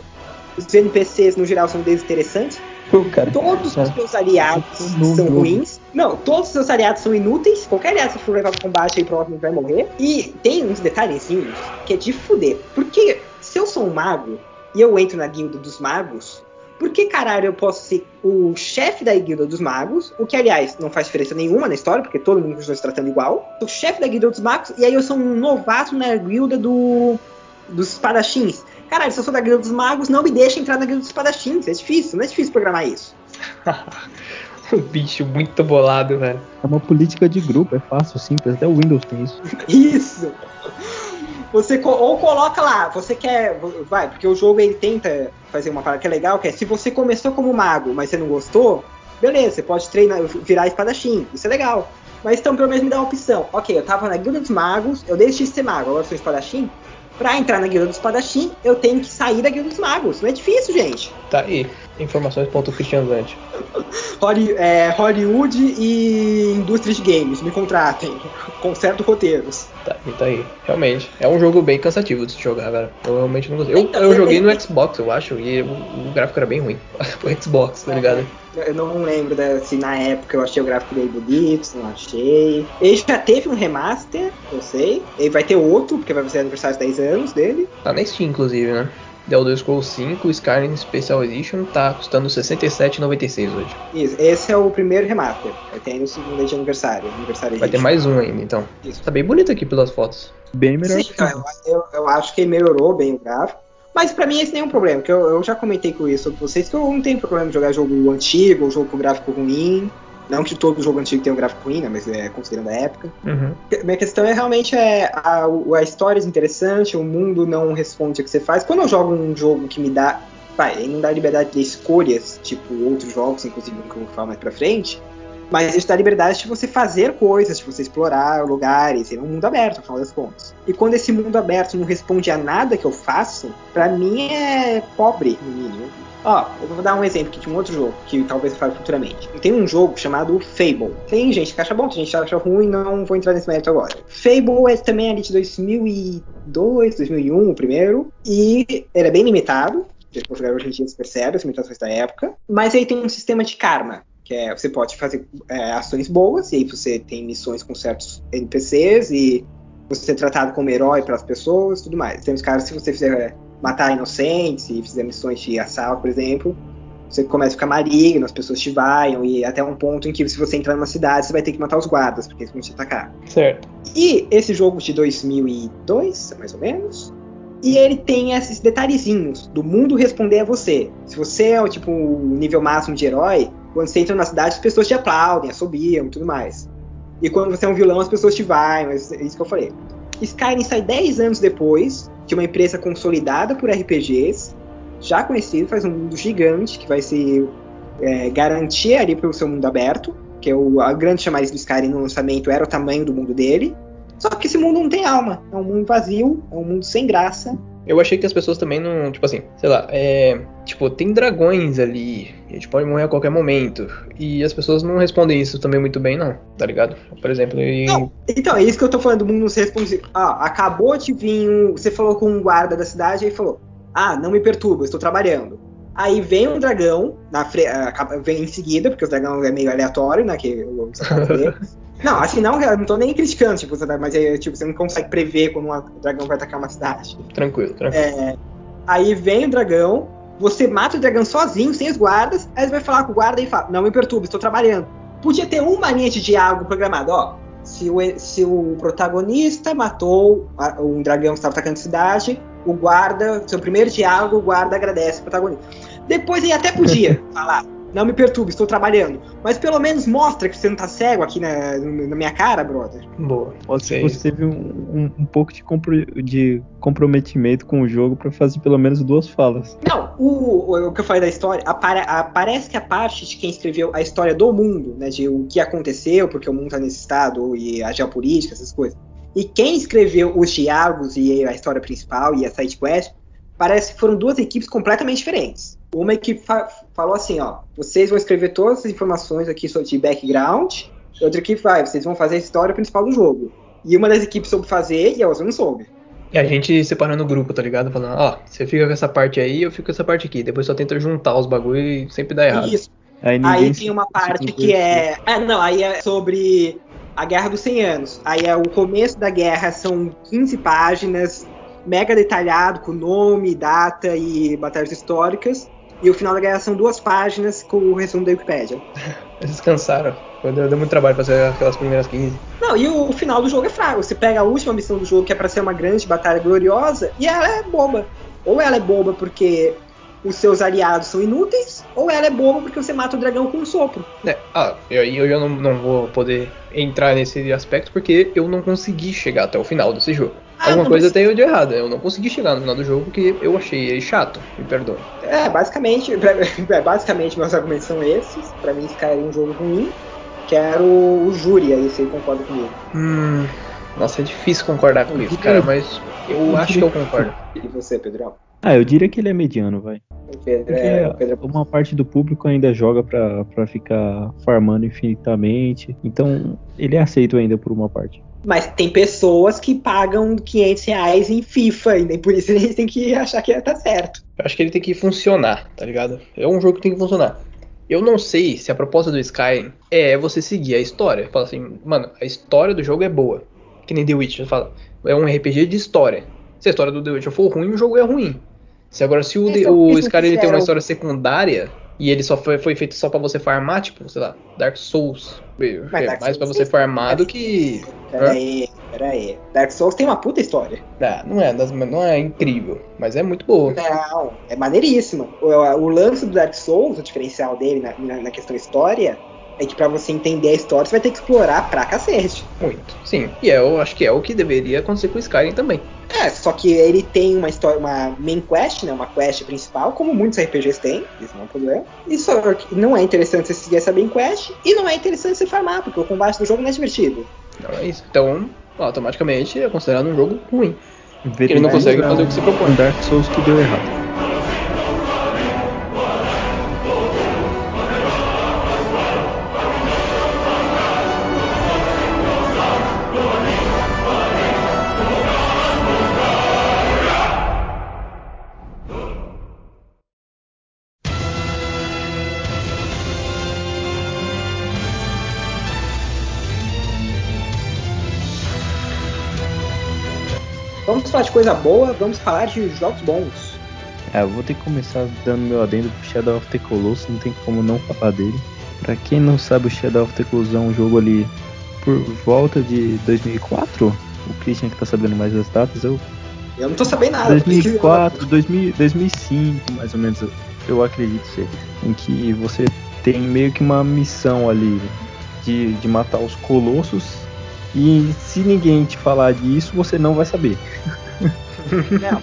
Os NPCs, no geral, são desinteressantes. Cara, todos os seus aliados são ruins. Não, todos os seus aliados são inúteis. Qualquer aliado que for levar pro combate aí provavelmente vai morrer. E tem uns detalhezinhos que é de fuder. Porque se eu sou um mago e eu entro na guilda dos magos, por que caralho eu posso ser o chefe da guilda dos magos? O que, aliás, não faz diferença nenhuma na história, porque todo mundo está se tratando igual. O chefe da guilda dos magos, e aí eu sou um novato na guilda do, dos espadachins. Caralho, se eu sou da Guilda dos Magos, não me deixa entrar na Guilda dos Espadachins. É difícil, não é difícil programar isso. Bicho muito bolado, velho. É uma política de grupo, é fácil, simples. Até o Windows tem isso. isso! Você ou coloca lá, você quer. Vai, porque o jogo ele tenta fazer uma parada que é legal, que é se você começou como mago, mas você não gostou, beleza, você pode treinar, virar espadachim. Isso é legal. Mas então pelo menos me dá uma opção. Ok, eu tava na Guilda dos Magos, eu deixei de ser mago, agora sou espadachim. Pra entrar na Guilda dos Espadachim, eu tenho que sair da Guilda dos Magos. Não é difícil, gente. Tá aí. Informações ponto Christian Zante. é, Hollywood e indústria de games, me contratem. Conserto roteiros. Tá, tá aí. Realmente. É um jogo bem cansativo de se jogar, velho. Eu realmente não gostei. Eu, então, eu joguei no Xbox, eu acho, e o, o gráfico era bem ruim. o Xbox, tá ligado? Eu não lembro né, se na época eu achei o gráfico dele bonito, se não achei. Ele já teve um remaster, eu sei. Ele vai ter outro, porque vai ser aniversário de 10 anos dele. Tá na Steam, inclusive, né? The Elder Scrolls 5 Skyrim Special Edition tá custando R$ 67,96 hoje. Isso, esse é o primeiro remaster. Vai ter aí no segundo de aniversário. aniversário vai ter mais um ainda, então. Isso. Tá bem bonito aqui pelas fotos. Bem melhor. Sim, cara, eu, eu, acho que melhorou bem o gráfico. Mas pra mim esse nem é um problema, que eu, eu já comentei com isso com vocês que eu não tenho problema de jogar jogo antigo, ou jogo com gráfico ruim. Não que todo jogo antigo tenha um gráfico ruim, né, mas é considerando a época. Uhum. Minha questão é realmente é a, a história é interessante, o mundo não responde o que você faz. Quando eu jogo um jogo que me dá. Vai, ele não dá liberdade de escolhas, tipo outros jogos, inclusive que eu vou falar mais pra frente. Mas isso dá liberdade de você fazer coisas, de você explorar lugares, é um mundo aberto, afinal das contas. E quando esse mundo aberto não responde a nada que eu faço, para mim é pobre, no mínimo. Ó, eu vou dar um exemplo aqui de um outro jogo, que talvez eu fale futuramente. Tem um jogo chamado Fable. Tem gente que acha bom, tem gente que acha ruim, não vou entrar nesse mérito agora. Fable é também ali de 2002, 2001, o primeiro, e ele é bem limitado, se você hoje em dia você percebe as limitações da época, mas ele tem um sistema de karma que é você pode fazer é, ações boas, e aí você tem missões com certos NPCs, e você é tratado como herói pelas pessoas tudo mais. Tem os caras, se você fizer matar inocentes e fizer missões de assalto, por exemplo, você começa a ficar maligno, as pessoas te vaiam, e até um ponto em que se você entrar numa cidade, você vai ter que matar os guardas, porque eles vão te atacar. Certo. E esse jogo de 2002, mais ou menos, e ele tem esses detalhezinhos do mundo responder a você. Se você é o tipo nível máximo de herói, quando você entra na cidade, as pessoas te aplaudem, assobiam e tudo mais. E quando você é um vilão, as pessoas te vão, é isso que eu falei. Skyrim sai 10 anos depois de uma empresa consolidada por RPGs, já conhecido, faz um mundo gigante, que vai se é, garantir ali pelo seu mundo aberto, que é o, a grande chamada do Skyrim no lançamento era o tamanho do mundo dele. Só que esse mundo não tem alma, é um mundo vazio, é um mundo sem graça, Eu achei que as pessoas também não, tipo assim, sei lá, é, tipo, tem dragões ali, a gente pode morrer a qualquer momento, e as pessoas não respondem isso também muito bem, não, tá ligado? Por exemplo, em... Não, então, é isso que eu tô falando, o mundo não se responde. Ah, acabou de vir um, Você falou com um guarda da cidade e falou: Ah, não me perturba, eu estou trabalhando. Aí vem um dragão, na fre... vem em seguida, porque o dragão é meio aleatório, né? Que eu Não, que não, eu não tô nem criticando, tipo, mas é, tipo, você não consegue prever quando um dragão vai atacar uma cidade. Tranquilo, tranquilo. É, aí vem o dragão, você mata o dragão sozinho, sem os guardas, aí você vai falar com o guarda e fala, não me perturbe, estou trabalhando. Podia ter uma linha de diálogo programado, ó. Se o, se o protagonista matou um dragão que estava atacando a cidade, o guarda, seu primeiro diálogo, o guarda agradece o protagonista. Depois ele até podia falar, não me perturbe, estou trabalhando. Mas pelo menos mostra que você não tá cego aqui na, na minha cara, brother. Boa. Pode ser. Você teve um, um, um pouco de, compro, de, comprometimento com o jogo para fazer pelo menos duas falas. Não, o, o, o, que eu falei da história, apare, parece que a parte de quem escreveu a história do mundo, né, de o que aconteceu, porque o mundo tá nesse estado, e a geopolítica, essas coisas. E quem escreveu os diálogos e a história principal e a side quest, parece que foram duas equipes completamente diferentes. Uma equipe fa falou assim, ó, vocês vão escrever todas as informações aqui de background, e outra equipe vai, vocês vão fazer a história principal do jogo. E uma das equipes soube fazer e a outra não soube. E a gente separando o grupo, tá ligado? Falando, ó, você fica com essa parte aí, eu fico com essa parte aqui. Depois só tenta juntar os bagulho e sempre dá errado. Isso. Aí, aí tem uma parte que é. Ah, não, aí é sobre a Guerra dos 100 Anos. Aí é o começo da guerra, são 15 páginas, mega detalhado, com nome, data e batalhas históricas. E o final da guerra são duas páginas com o resumo da Wikipedia. Eles cansaram. Deu, deu muito trabalho fazer aquelas primeiras 15. Não, e o, o, final do jogo é fraco. Você pega a última missão do jogo, que é para ser uma grande batalha gloriosa, e ela é boba. Ou ela é boba porque os seus aliados são inúteis, ou ela é boba porque você mata o dragão com um sopro. É, ah, eu, eu já não, não vou poder entrar nesse aspecto porque eu não consegui chegar até o final desse jogo. Ah, Alguma coisa tem de errado. Eu não consegui chegar no final do jogo porque eu achei ele chato. Me perdoe. É, basicamente, é, basicamente meus argumentos são esses. Pra mim, Sky é um jogo ruim. Quero o júri aí, se ele concorda comigo. Hum. Nossa, é difícil concordar com isso, cara, mas eu acho que eu concordo. E você, Pedrão? Ah, eu diria que ele é mediano, vai. Pedro, é, Pedro... uma parte do público ainda joga pra, pra ficar farmando infinitamente. Então, ele é aceito ainda por uma parte. Mas tem pessoas que pagam 500 reais em FIFA, e nem por isso eles têm que achar que tá certo. Eu acho que ele tem que funcionar, tá ligado? É um jogo que tem que funcionar. Eu não sei se a proposta do Skyrim é você seguir a história. Fala assim, mano, a história do jogo é boa. Que nem The Witcher fala. É um RPG de história. Se a história do The Witcher for ruim, o jogo é ruim. Se agora se o, é o Skyrim tem uma história secundária, e ele só foi, foi feito só para você farmar, tipo, sei lá, Dark Souls. Mas é Dark mais para você farmar do que. Peraí, peraí. Dark Souls tem uma puta história. Ah, não é, não é incrível, mas é muito boa. Não, é maneiríssima. O, o lance do Dark Souls, o diferencial dele na, na, na questão história, é que para você entender a história, você vai ter que explorar pra cacete. Muito, sim. E é, eu acho que é o que deveria acontecer com o Skyrim também. É, só que ele tem uma história, uma main quest, né? Uma quest principal, como muitos RPGs têm, isso não é um problema. E só que não é interessante você seguir essa main quest e não é interessante você farmar, porque o combate do jogo não é divertido. Não é isso. Então, automaticamente é considerado um jogo ruim. Porque ele não consegue fazer o que se propõe. Dark Souls que deu errado. Falar de coisa boa, vamos falar de jogos bons. É, eu vou ter que começar dando meu adendo pro Shadow of the Colossus, não tem como não falar dele. Pra quem não sabe, o Shadow of the Colossus é um jogo ali por volta de 2004. O Christian que tá sabendo mais das datas, eu... Eu não tô sabendo nada. 2004, 2000, 2005, mais ou menos, eu acredito ser. Em que você tem meio que uma missão ali de, de matar os colossos e se ninguém te falar disso, você não vai saber. Não.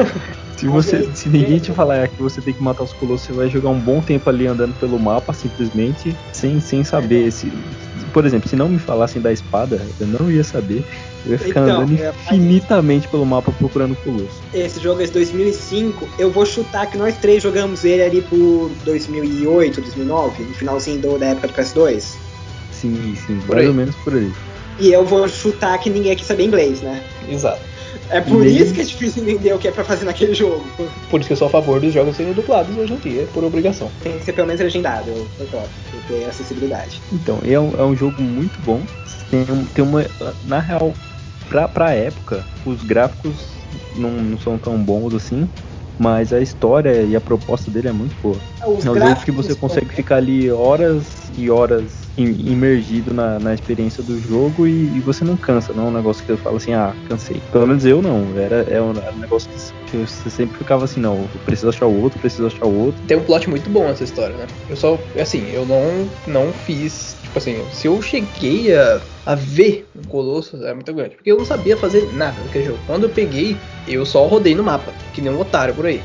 se, você, se ninguém te falar que você tem que matar os colossos, você vai jogar um bom tempo ali andando pelo mapa, simplesmente, sem, sem saber se. por exemplo, se não me falassem da espada, eu não ia saber. Eu ia ficar Então, andando é, infinitamente pelo mapa procurando o Colosso. Esse jogo é de 2005. Eu vou chutar que nós três jogamos ele ali por 2008, 2009, no finalzinho do- da época do PS2. Sim, sim, Por mais aí. ou menos por aí. E eu vou chutar que ninguém aqui sabe inglês, né? Exato. É por Nem- isso que é difícil entender o que é pra fazer naquele jogo. Por isso que eu sou a favor dos jogos serem dublados hoje em dia, por obrigação. Tem que ser pelo menos legendado, eu concordo, porque é acessibilidade. Então, é um, é um jogo muito bom. Tem, tem uma. Na real, pra, pra época, os gráficos não, não são tão bons assim. Mas a história e a proposta dele é muito boa. Os É um jogo que você consegue ficar ali horas e horas imergido na, na experiência do jogo e, e você não cansa, não é um negócio que eu falo assim, ah, cansei. Pelo menos eu não, era, é um, era um negócio que você sempre ficava assim, não, eu preciso achar o outro, preciso achar o outro. Tem um plot muito bom essa história, né? Eu só, assim, eu não, não fiz. Tipo assim, se eu cheguei a, a ver um Colosso, era muito grande. Porque eu não sabia fazer nada naquele jogo. Quando eu peguei, eu só rodei no mapa, que nem um otário por aí.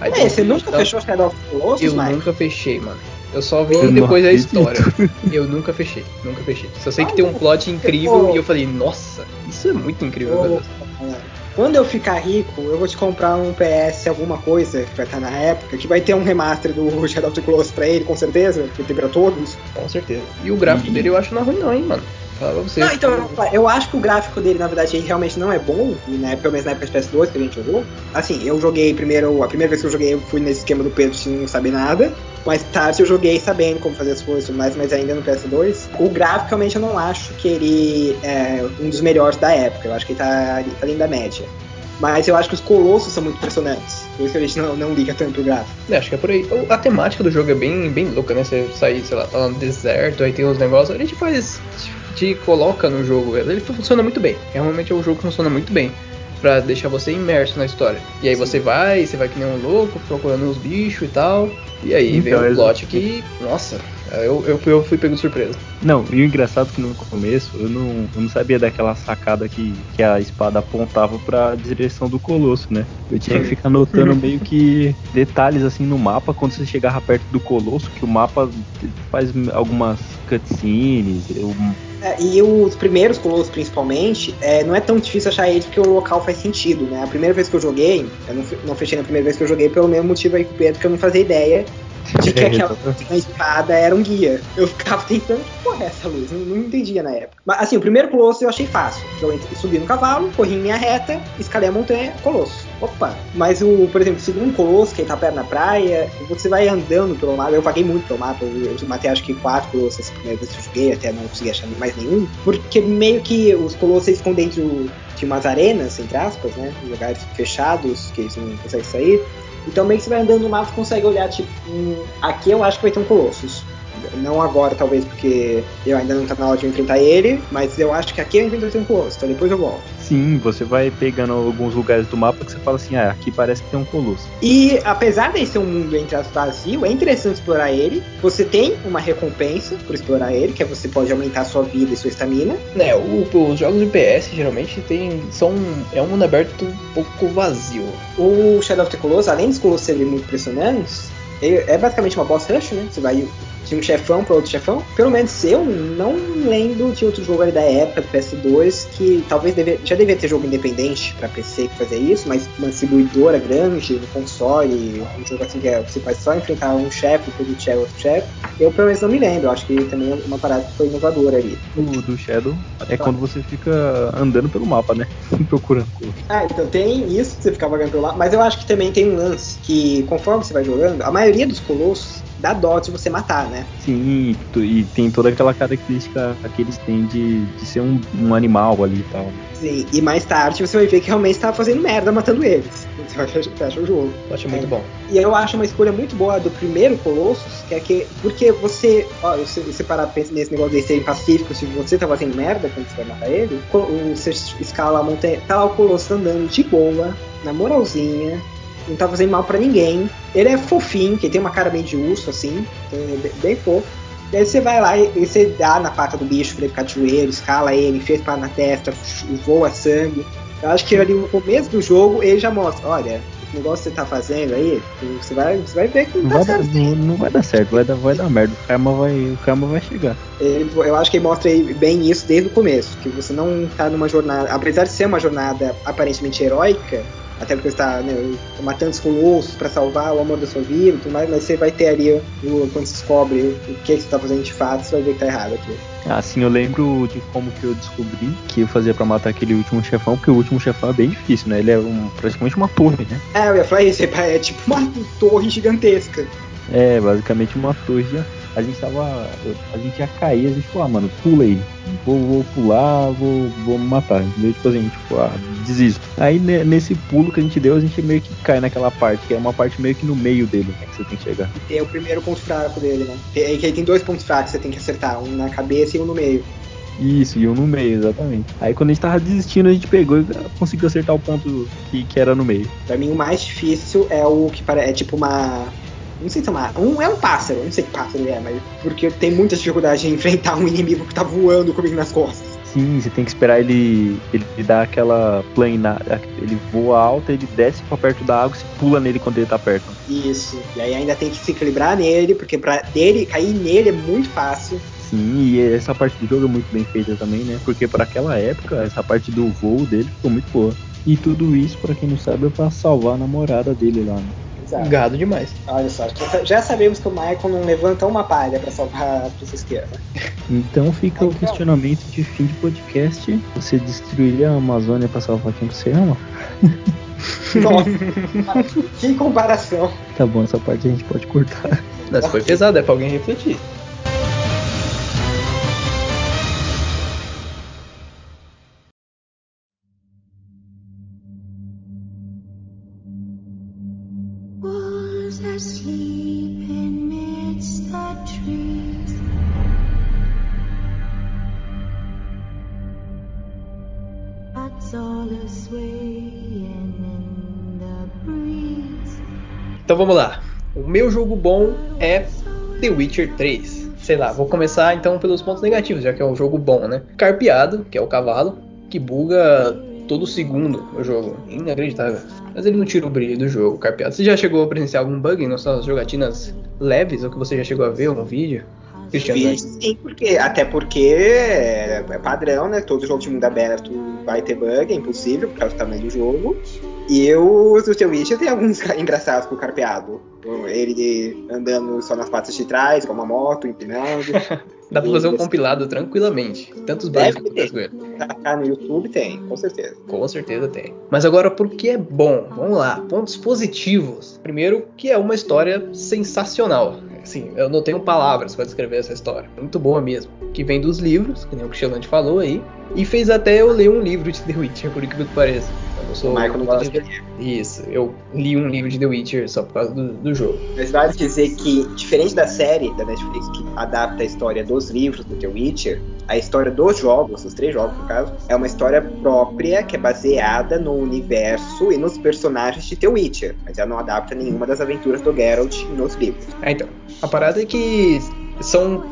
Aí É, você nunca e tal. fechou Shadow of Colossus, Eu nunca fechei, mano. Eu só vi Eu depois a história. Eu nunca fechei, nunca fechei. Só sei que tem um plot incrível e eu falei, nossa, isso é muito incrível. Quando eu ficar rico, eu vou te comprar um PS alguma coisa que vai estar na época, que vai ter um remaster do Shadow of the Colossus pra ele, com certeza, que tem pra todos. Com certeza. E o gráfico E- dele eu acho não é ruim não, hein, mano. Fala você. Não, então, eu acho que o gráfico dele, na verdade, ele realmente não é bom, né? Pelo menos na época de PS2 que a gente jogou. Assim, eu joguei primeiro, a primeira vez que eu joguei, eu fui nesse esquema do Pedro sem não saber nada. Mais tarde eu joguei sabendo como fazer as coisas e tudo mais, mas ainda no PS2. O gráfico realmente eu não acho que ele é um dos melhores da época. Eu acho que ele tá tá além da média. Mas eu acho que os colossos são muito impressionantes. Por isso que a gente não, não liga tanto pro gráfico. É, acho que é por aí. A temática do jogo é bem, bem louca, né? Você sair, sei lá, tá no deserto, aí tem uns negócios. Ele te faz. Te coloca no jogo. Ele funciona muito bem. Realmente é um jogo que funciona muito bem. Pra deixar você imerso na história. E aí você vai, você vai que nem um louco, procurando os bichos e tal. E aí vem Então, um plot que. Nossa, eu, eu, fui- eu fui pego de surpresa. Não, e o engraçado é que no começo eu não, eu não sabia daquela sacada que, que a espada apontava pra direção do colosso, né? Eu tinha que ficar notando meio que detalhes assim no mapa quando você chegava perto do colosso, que o mapa faz algumas cutscenes, eu- É, e os primeiros colossos, principalmente, é, não é tão difícil achar eles porque o local faz sentido, né? A primeira vez que eu joguei, eu não, não fechei na primeira vez que eu joguei pelo mesmo motivo aí com o Pedro, que eu não fazia ideia de que É, aquela espada era um guia. Eu ficava tentando, que porra é essa luz? Não, não entendia na época. Mas assim, o primeiro colosso eu achei fácil. Eu subi no cavalo, corri em linha reta, escalei a montanha, colosso. Opa! Mas o, por exemplo, o segundo colosso, que ele tá perto na praia, você vai andando pelo mapa. Eu paguei muito pelo mapa, eu, eu matei acho que quatro colossos essa primeira vez que eu joguei, até não consegui achar mais nenhum. Porque meio que os colossos ficam dentro de umas arenas, entre aspas, né? Lugares fechados, que eles não conseguem sair. Então meio que você vai andando no mapa e consegue olhar, tipo, hum, aqui eu acho que vai ter um Colossus. Não agora, talvez, porque eu ainda não tá na hora de enfrentar ele, mas eu acho que aqui eu vai ter um Colossus, então depois eu volto. sim, você vai pegando alguns lugares do mapa que você fala assim, ah, aqui parece que tem um colosso. E apesar de ser um mundo entre as vazio, é interessante explorar ele. Você tem uma recompensa por explorar ele, que é você pode aumentar a sua vida e sua estamina. É, o- os jogos de PS geralmente tem, são. É um mundo aberto um pouco vazio. O Shadow of the Colossus, além dos Colossos serem muito impressionantes, é basicamente uma boss rush, né? Você vai de um chefão para outro chefão. Pelo menos eu não lembro de outro jogo ali da época do PS2 que talvez deve, já devia ter jogo independente para PC que fazia isso, mas uma distribuidora grande no console, um jogo assim que é, você vai só enfrentar um chefe, depois outro chefe, outro chefe. Eu pelo menos não me lembro, eu acho que também é uma parada que foi inovadora ali. Do, do Shadow é quando você fica andando pelo mapa, né? Procurando. Ah, então tem isso você fica vagando pelo lado, mas eu acho que também tem um lance que, conforme você vai jogando, a maioria dos colossos dá dó de você matar, né? Sim, e tem toda aquela característica que eles têm de, de ser um, um animal ali e tal. Sim, e mais tarde você vai ver que realmente estava fazendo merda matando eles. Você vai fechar o jogo. Plot muito É. bom. E eu acho uma escolha muito boa do primeiro Colossus, que é que. Porque você. Ó, você, você parar pra pensar nesse negócio de serem pacíficos, se você tá fazendo merda quando você vai matar ele, você escala a montanha, tá lá o Colossus andando de boa, na moralzinha, não tá fazendo mal pra ninguém. Ele é fofinho, que tem uma cara meio de urso, assim, é bem, bem fofo. E aí você vai lá e, e você dá na pata do bicho pra ele ficar de joelho, escala ele, enfia a espada na testa, voa sangue. Eu acho que ali no começo do jogo ele já mostra, olha, negócio que você tá fazendo aí, você vai, você vai ver que não, Não tá vai, dar, certo. não, não vai dar certo, vai dar, vai dar merda. O karma vai, o karma vai chegar. Ele- eu acho que ele mostra bem isso desde o começo, que você não tá numa jornada, apesar de ser uma jornada aparentemente heróica, até porque você tá né, matando os colossos pra salvar o amor da sua vida e tudo mais, mas você vai ter ali, quando você descobre o que, que você tá fazendo de fato, você vai ver que tá errado aqui. Assim, eu lembro de como que eu descobri que eu fazia pra matar aquele último chefão, porque o último chefão é bem difícil, né? Ele é um- praticamente uma torre, né? É, eu ia falar isso, é tipo uma torre gigantesca. É, basicamente uma torre. A gente tava. A gente ia cair, a gente falou, ah, mano, pula aí. Vou, vou pular, vou, vou me matar. Entendeu? Tipo assim, tipo, ah, desisto. Aí ne- nesse pulo que a gente deu, a gente meio que cai naquela parte, que é uma parte meio que no meio dele, né? Que você tem que chegar. Tem o primeiro ponto fraco dele, né? Que aí tem dois pontos fracos que você tem que acertar, um na cabeça e um no meio. Isso, e um no meio, exatamente. Aí quando a gente tava desistindo, a gente pegou e conseguiu acertar o ponto que, que era no meio. Pra mim, o mais difícil é o que pare... é tipo uma. Não sei se é uma. Um, é um pássaro, não sei que pássaro ele é, mas. Porque tem muita dificuldade em enfrentar um inimigo que tá voando comigo nas costas. Sim, você tem que esperar ele, ele dar aquela plana, ele voa alto, ele desce pra perto da água e você pula nele quando ele tá perto. Isso. E aí ainda tem que se equilibrar nele, porque pra dele cair nele é muito fácil. Sim, e essa parte do jogo é muito bem feita também, né? Porque para aquela época, essa parte do voo dele ficou muito boa. E tudo isso, pra quem não sabe, é pra salvar a namorada dele lá, né? Exato. Gado demais. Olha só, já, sabemos que o Michael não levanta uma palha pra salvar a Princesa Esquerda. Então fica o Então. questionamento de fim de podcast. Você destruiria a Amazônia pra salvar quem você ama? Nossa, que comparação. Tá bom, essa parte a gente pode cortar. Mas foi pesado, é pra alguém refletir. Vamos lá. O meu jogo bom é The Witcher 3. Sei lá, vou começar então pelos pontos negativos, já que é um jogo bom, né? Carpeado, que é o cavalo, que buga todo segundo o jogo. Inacreditável. Mas ele não tira o brilho do jogo, carpeado. Você já chegou a presenciar algum bug nas suas jogatinas leves, ou que você já chegou a ver algum vídeo? Cristiano, sim, porque, até porque é é padrão, né? Todo jogo de mundo aberto vai ter bug, é impossível por causa do tamanho do jogo. E o o The Witcher tem alguns engraçados com o carpeado. Ele andando só nas patas de trás, com uma moto, empinando. Dá pra fazer um compilado tranquilamente. Tantos que acontecem com ele. Tá no YouTube tem, com certeza. Com certeza tem. Mas agora, por que é bom? Vamos lá, pontos positivos. Primeiro, que é uma história sensacional. Assim, eu não tenho palavras para descrever essa história. Muito boa mesmo. Que vem dos livros, que nem o Cristiano falou aí. E fez até eu ler um livro de The Witcher, por incrível que pareça. Eu sou O Michael não gosta de- Isso, eu li um livro de The Witcher só por causa do, do jogo. Mas vale dizer que, diferente da série da Netflix, que adapta a história dos livros do The Witcher, a história dos jogos, os três jogos no caso, é uma história própria que é baseada no universo e nos personagens de The Witcher. Mas ela não adapta nenhuma das aventuras do Geralt nos livros. Ah, então. A parada é que são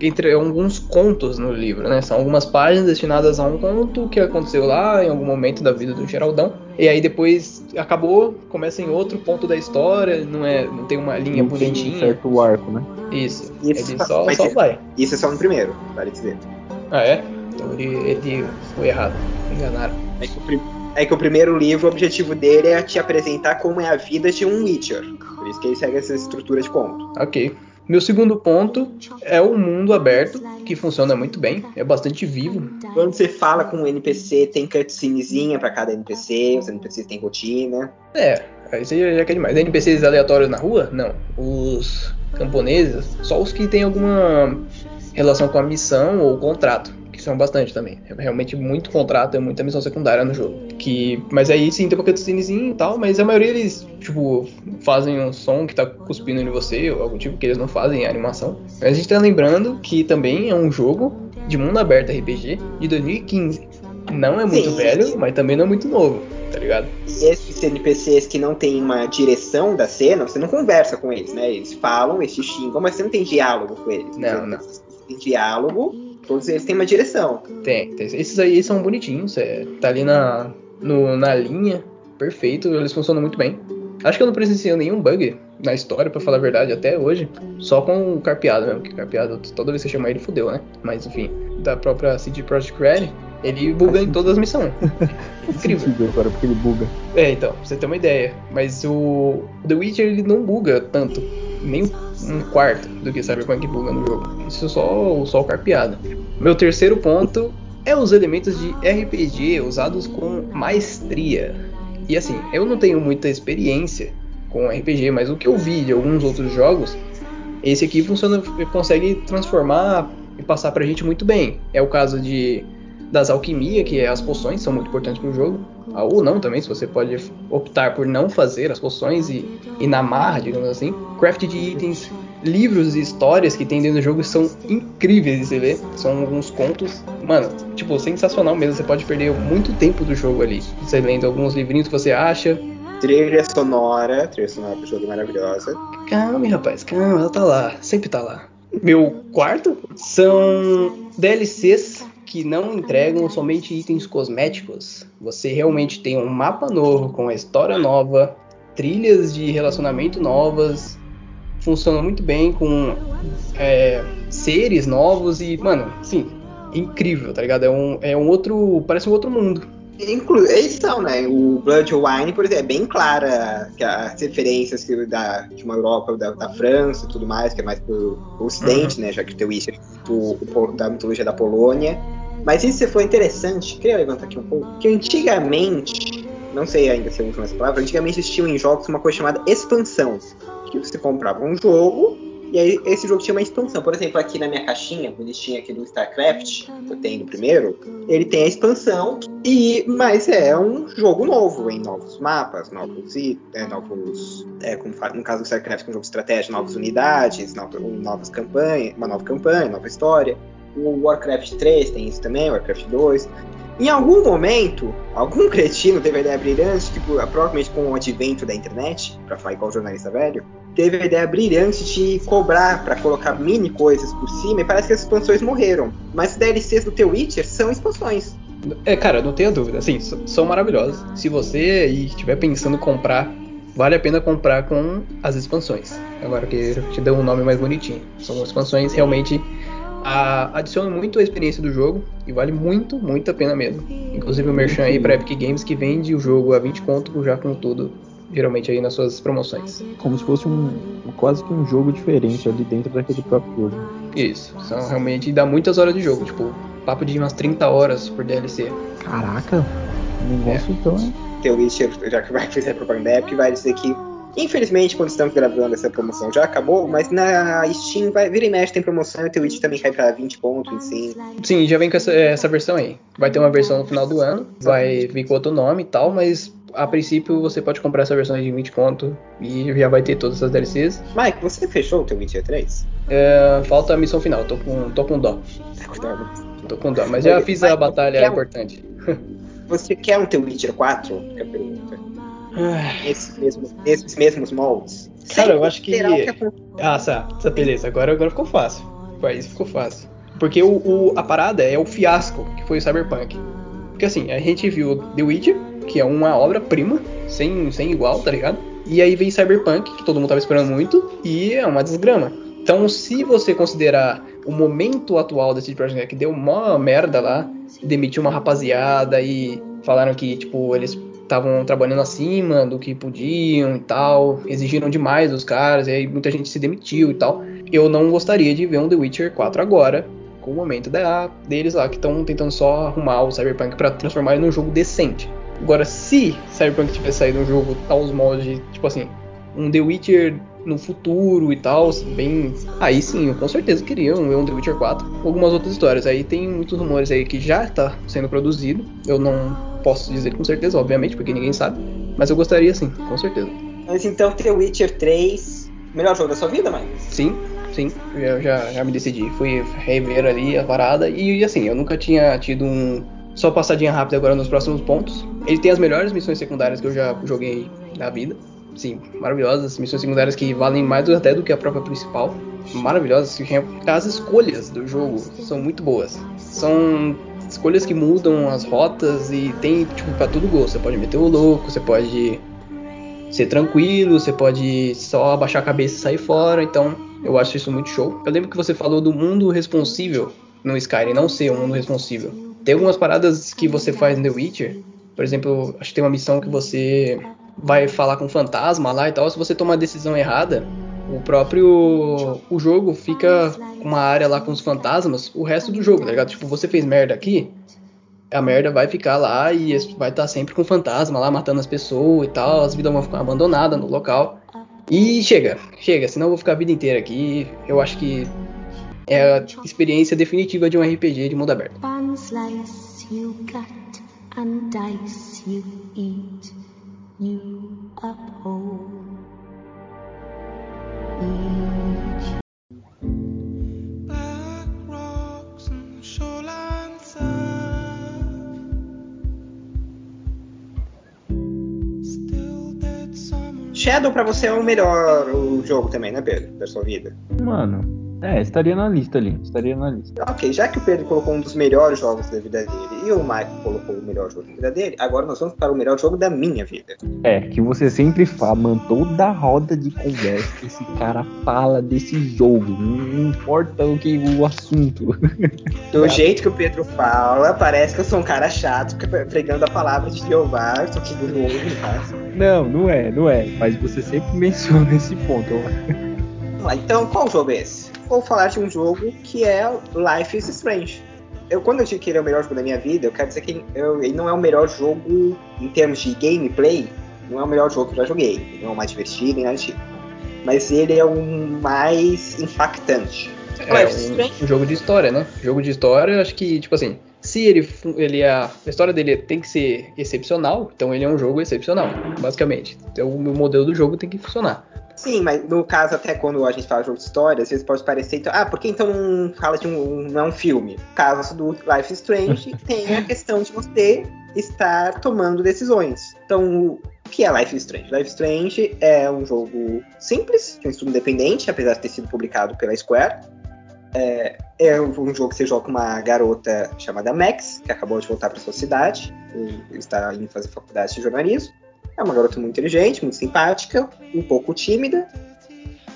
entre alguns contos no livro, né? São algumas páginas destinadas a um conto que aconteceu lá em algum momento da vida do Geraldão. E aí depois acabou, começa em outro ponto da história, não é, não tem uma linha Não tem um bonitinha. certo arco, né? Isso. Isso, ele só, mas só vai. Isso é só no primeiro, vale dizer. Ah, é? Então ele, ele foi errado. Enganaram. É que, o prim- é que o primeiro livro, o objetivo dele é te apresentar como é a vida de um Witcher. Por isso que ele segue essa estrutura de conto. Ok. Meu segundo ponto é o mundo aberto, que funciona muito bem, é bastante vivo. Quando você fala com um NPC, tem cutscenezinha pra cada NPC, os NPCs têm rotina. É, aí você já, já quer demais. NPCs aleatórios na rua? Não. Os camponeses, só os que têm alguma relação com a missão ou contrato, são bastante também. Realmente muito contrato, é muita missão secundária no jogo. Que, mas aí sim tem uma cutscenezinha e tal, mas a maioria eles, tipo, fazem um som que tá cuspindo em você, ou algo tipo que eles não fazem em animação. Mas a gente tá lembrando que também é um jogo de mundo aberto RPG de 2015. Não é muito Sim. velho, mas também não é muito novo, tá ligado? E esses NPCs que não tem uma direção da cena, você não conversa com eles, né? Eles falam, eles te xingam, mas você não tem diálogo com eles. Não, não. Tem diálogo, todos eles têm uma direção. Tem, tem. Esses aí são bonitinhos, é, tá ali na, no- na linha, perfeito, eles funcionam muito bem. Acho que eu não presenciei nenhum bug na história, pra falar a verdade, até hoje. Só com o Carpeado mesmo, que Carpeado, toda vez que você chama ele, fudeu, né? Mas enfim, da própria CD Projekt Red, ele buga em todas as missões. Incrível. Sentido agora, porque ele buga. É, então, pra você ter uma ideia. Mas o The Witcher ele não buga tanto, nem um quarto do que Cyberpunk buga no jogo. Isso só, só o carpeado. Meu terceiro ponto é os elementos de RPG usados com maestria. E assim, eu não tenho muita experiência com RPG, mas o que eu vi de alguns outros jogos, esse aqui funciona, consegue transformar e passar pra gente muito bem. É o caso de das alquimia, que é as poções, são muito importantes pro jogo. Ah, Ou não também, se você pode optar por não fazer as poções e, e na marra, digamos assim. Craft de itens, livros e histórias que tem dentro do jogo são incríveis de se ver. São alguns contos, mano, tipo, sensacional mesmo. Você pode perder muito tempo do jogo ali. Você lendo alguns livrinhos que você acha. Trilha sonora, trilha sonora do jogo é maravilhosa. Calma, rapaz, calma, ela tá lá, sempre tá lá. Meu quarto são DLCs que não entregam somente itens cosméticos. Você realmente tem um mapa novo, com a história nova, trilhas de relacionamento novas, funciona muito bem com é, seres novos e, mano, sim, incrível, tá ligado? É um, é um outro. Parece um outro mundo. Inclu são, né? O Blood Wine, por exemplo, é bem clara que as referências que da, de uma Europa, da, da França e tudo mais, que é mais pro, pro Ocidente, né? Já que o The Witcher é da mitologia da Polônia. Mas isso foi interessante, queria levantar aqui um pouco, que antigamente, não sei ainda se eu uso essa palavra, antigamente existiam em jogos uma coisa chamada expansão. Que você comprava um jogo e aí esse jogo tinha uma expansão. Por exemplo, aqui na minha caixinha, bonitinha aqui do StarCraft, que eu tenho do primeiro, ele tem a expansão, e mas é um jogo novo, em novos mapas, novos é, novos. É, como no caso do StarCraft, que é um jogo de estratégia, novas unidades, nova- novas campanhas, uma nova campanha, nova história. O Warcraft 3 tem isso também, Warcraft 2. Em algum momento, algum cretino teve a ideia brilhante, tipo, provavelmente com o advento da internet, pra falar igual jornalista velho, teve a ideia brilhante de cobrar pra colocar mini coisas por cima e parece que as expansões morreram. Mas DLCs do The Witcher são expansões. É, cara, não tenha dúvida, assim, são maravilhosos. Se você estiver pensando em comprar, vale a pena comprar com as expansões. Agora que te dei um nome mais bonitinho. São expansões realmente a, adicionam muito a experiência do jogo e vale muito, muito a pena mesmo. Inclusive o Merchan aí pra Epic Games que vende o jogo a 20 conto já com tudo, geralmente aí nas suas promoções. Como se fosse um quase que um jogo diferente ali dentro daquele próprio jogo. Isso, são realmente dá muitas horas de jogo, tipo, papo de umas 30 horas por DLC. Caraca! O negócio então é. The Witcher, já que vai fazer propaganda da Epic, vai dizer que, infelizmente, quando estamos gravando essa promoção já acabou, mas na Steam vai, vira e mexe tem promoção e o The Witcher também cai pra 20 pontos, 25. Sim, já vem com essa, essa versão aí. Vai ter uma versão no final do ano, vai vir com outro nome e tal, mas a princípio você pode comprar essa versão aí de 20 conto e já vai ter todas essas DLCs. Mike, você fechou o The Witcher 3? É, falta a missão final, tô com, tô com dó. Tô com dó, mas já fiz a batalha importante. Você quer um The Witcher 4? Fica a pergunta. Esses mesmos, esses mesmos moldes? Cara, eu acho que- acon- Ah, tá, tá, beleza, agora, agora ficou fácil. Aí ficou fácil. Porque o, o- a parada é o fiasco que foi o Cyberpunk. Porque assim, a gente viu The Witcher, que é uma obra-prima, sem, sem igual, tá ligado? E aí vem Cyberpunk, que todo mundo tava esperando muito, e é uma desgrama. Então, se você considerar o momento atual desse Project Red, que deu uma merda lá, demitiu uma rapaziada e falaram que, tipo, eles estavam trabalhando acima do que podiam e tal, exigiram demais dos caras, e aí muita gente se demitiu e tal. Eu não gostaria de ver um The Witcher 4 agora, com o momento da, deles lá, que estão tentando só arrumar o Cyberpunk pra transformar ele num jogo decente. Agora, se Cyberpunk tivesse saído um jogo aos moldes de, tipo assim, um The Witcher no futuro e tal, bem. Aí sim, eu com certeza queria um, um The Witcher 4. Algumas outras histórias. Aí tem muitos rumores aí que já está sendo produzido. Eu não posso dizer com certeza, obviamente, porque ninguém sabe. Mas eu gostaria sim, com certeza. Mas então The Witcher 3, melhor jogo da sua vida, Mike? Sim, sim, eu já, já me decidi. Fui rever ali a parada e assim, eu nunca tinha tido um. Só passadinha rápida agora nos próximos pontos. Ele tem as melhores missões secundárias que eu já joguei na vida. Sim, maravilhosas. Missões secundárias que valem mais até do que a própria principal. Maravilhosas. As escolhas do jogo são muito boas. São escolhas que mudam as rotas e tem, tipo, pra tudo gosto. Você pode meter o louco, você pode ser tranquilo, você pode só abaixar a cabeça e sair fora. Então, eu acho isso muito show. Eu lembro que você falou do mundo responsível no Skyrim, não ser um mundo responsível. Tem algumas paradas que você faz no The Witcher. Por exemplo, acho que tem uma missão que você vai falar com fantasma lá e tal. Se você tomar a decisão errada, o próprio o jogo fica com uma área lá com os fantasmas o resto do jogo, tá ligado? Tipo, você fez merda aqui, a merda vai ficar lá e vai estar sempre com fantasma lá matando as pessoas e tal, as vidas vão ficar abandonadas no local. E chega, chega, senão eu vou ficar a vida inteira aqui. Eu acho que é a experiência definitiva de um RPG de mundo aberto. One slice you cut and dice you eat, you uphold each. Shadow pra você é o melhor o jogo também, né, Pedro? Da sua vida. Mano, é, estaria na lista ali. Estaria na lista. Ok, já que o Pedro colocou um dos melhores jogos da vida dele e o Michael colocou o melhor jogo da vida dele, agora nós vamos para o melhor jogo da minha vida. É, que você sempre fala, mano, toda roda de conversa, esse cara fala desse jogo. Não importa o que o assunto. Do jeito que o Pedro fala, parece que eu sou um cara chato que pregando a palavra de Jeová, tô aqui do novo em casa. Não, não é, não é. Mas você sempre menciona esse ponto. Então qual jogo é esse? Vou falar de um jogo que é Life is Strange. Eu, quando eu digo que ele é o melhor jogo da minha vida, eu quero dizer que eu- ele não é o melhor jogo em termos de gameplay, não é o melhor jogo que eu já joguei. Ele não é o mais divertido nem nada tipo. Mas ele é o mais impactante. É Life is Strange um, um jogo de história, né? Jogo de história, acho que, tipo assim, se ele, ele é, a história dele tem que ser excepcional, então ele é um jogo excepcional, basicamente. Então o modelo do jogo tem que funcionar. Sim, mas no caso, até quando a gente fala de jogo de história, às vezes pode parecer, então, ah, por que então não fala de um, um- não é um filme? No caso do Life is Strange, tem a questão de você estar tomando decisões. Então, o que é Life Strange? Life Strange é um jogo simples, de um estudo independente, apesar de ter sido publicado pela Square. É, é um jogo que você joga com uma garota chamada Max, que acabou de voltar para sua cidade, e está indo fazer faculdade de jornalismo. É uma garota muito inteligente, muito simpática, um pouco tímida.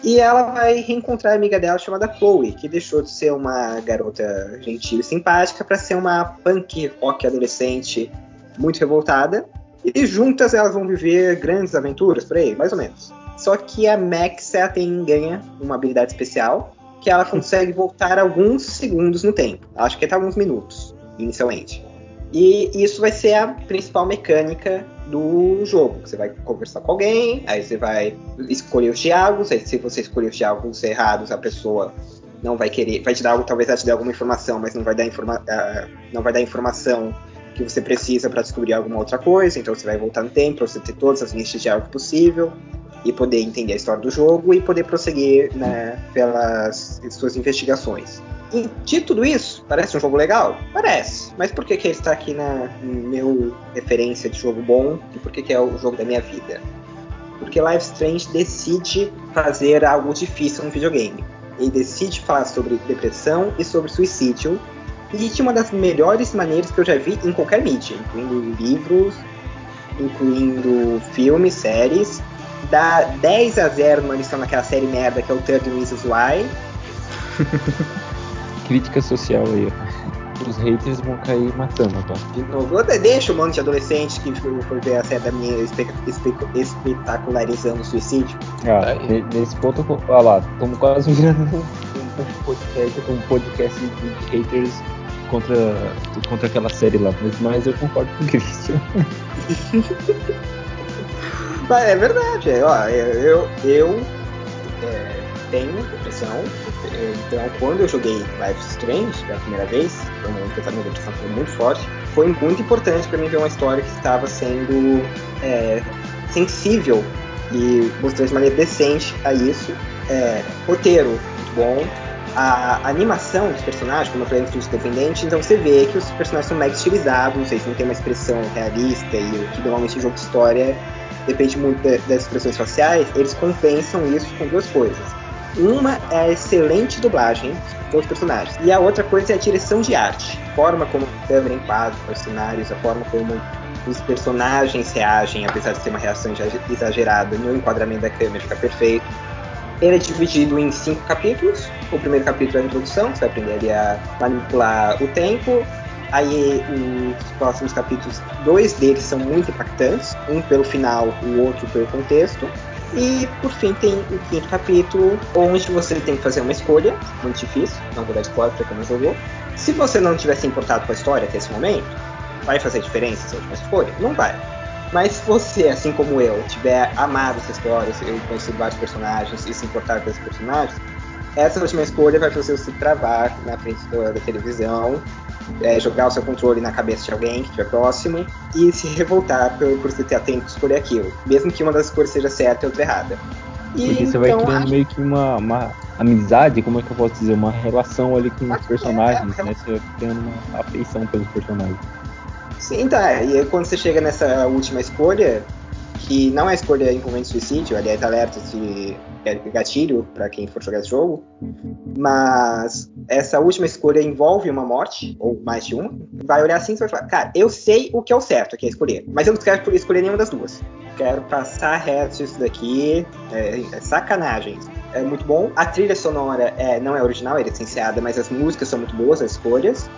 E ela vai reencontrar a amiga dela chamada Chloe, que deixou de ser uma garota gentil e simpática para ser uma punk rock adolescente muito revoltada. E juntas elas vão viver grandes aventuras por aí, mais ou menos. Só que a Max ela tem, ganha uma habilidade especial, que ela consegue voltar alguns segundos no tempo. Acho que até alguns minutos, inicialmente. E isso vai ser a principal mecânica do jogo. Você vai conversar com alguém, aí você vai escolher os diálogos, aí se você escolher os diálogos errados, a pessoa não vai querer, vai te dar talvez ela te dê alguma informação, mas não vai dar, informa ah, não vai dar informação que você precisa para descobrir alguma outra coisa, então você vai voltar no tempo para você ter todas as linhas de diálogo possível e poder entender a história do jogo e poder prosseguir né, pelas suas investigações. E de tudo isso, parece um jogo legal? Parece. Mas por que, que ele está aqui na meu referência de jogo bom e por que, que é o jogo da minha vida? Porque Life Strange decide fazer algo difícil no videogame. Ele decide falar sobre depressão e sobre suicídio e de uma das melhores maneiras que eu já vi em qualquer mídia, incluindo livros, incluindo filmes, séries. Dá 10 a 0 numa lição naquela série merda que é o 30 Reasons Why. Crítica social aí, ó. Os haters vão cair matando, tá? De novo, eu deixo um monte de adolescente que foi ver a série da minha espe- espe- espetacularizando o suicídio. Ah, Tá nesse ponto, eu- olha lá, estamos quase virando um, um podcast, um podcast de haters contra, contra aquela série lá. Mas, mas eu concordo com o Christian. Mas é verdade, ó, eu, eu é, tenho depressão, então quando eu joguei Life Strange pela primeira vez, foi um tratamento de depressão foi muito forte, foi muito importante para mim ver uma história que estava sendo é, sensível e mostrando de maneira decente a isso. É, roteiro muito bom, a animação dos personagens, como eu falei estúdio independente, então você vê que os personagens são mega estilizados, não têm uma expressão realista e o que normalmente em jogo de história depende muito da- das expressões faciais, eles compensam isso com duas coisas. Uma é a excelente dublagem, dos personagens. E a outra coisa é a direção de arte. A forma como a câmera enquadra os cenários, a forma como os personagens reagem, apesar de ser uma reação exagerada, no enquadramento da câmera fica perfeito. Ele é dividido em cinco capítulos. O primeiro capítulo é a introdução, você vai aprender a manipular o tempo. Aí os próximos capítulos, dois deles são muito impactantes, um pelo final, o outro pelo contexto. E por fim tem o quinto capítulo, onde você tem que fazer uma escolha, muito difícil, não vou dar spoiler pra quem não jogou. Se você não tivesse importado com a história até esse momento, vai fazer diferença essa última escolha? Não vai. Mas se você, assim como eu, tiver amado essa história, eu conhecido vários personagens e se importar com esses personagens, essa última escolha vai fazer você travar na frente da, da televisão, é, jogar o seu controle na cabeça de alguém que estiver próximo e se revoltar por, por você ter a tempo de escolher aquilo, mesmo que uma das escolhas seja certa e outra errada. E, Porque você vai então, criando acho- meio que uma, uma amizade, como é que eu posso dizer? Uma relação ali com os personagens, é, é, né? Você vai criando uma afeição pelos personagens. Sim, tá. E aí, quando você chega nessa última escolha, que não é escolha envolvendo suicídio, aliás, alerta de gatilho para quem for jogar esse jogo, mas essa última escolha envolve uma morte, ou mais de uma, vai olhar assim e vai falar, cara, eu sei o que é o certo, que é escolher, mas eu não quero escolher nenhuma das duas. Quero passar reto isso daqui, é, é sacanagem. É muito bom. A trilha sonora é, não é original, é licenciada, mas as músicas são muito boas, as escolhas.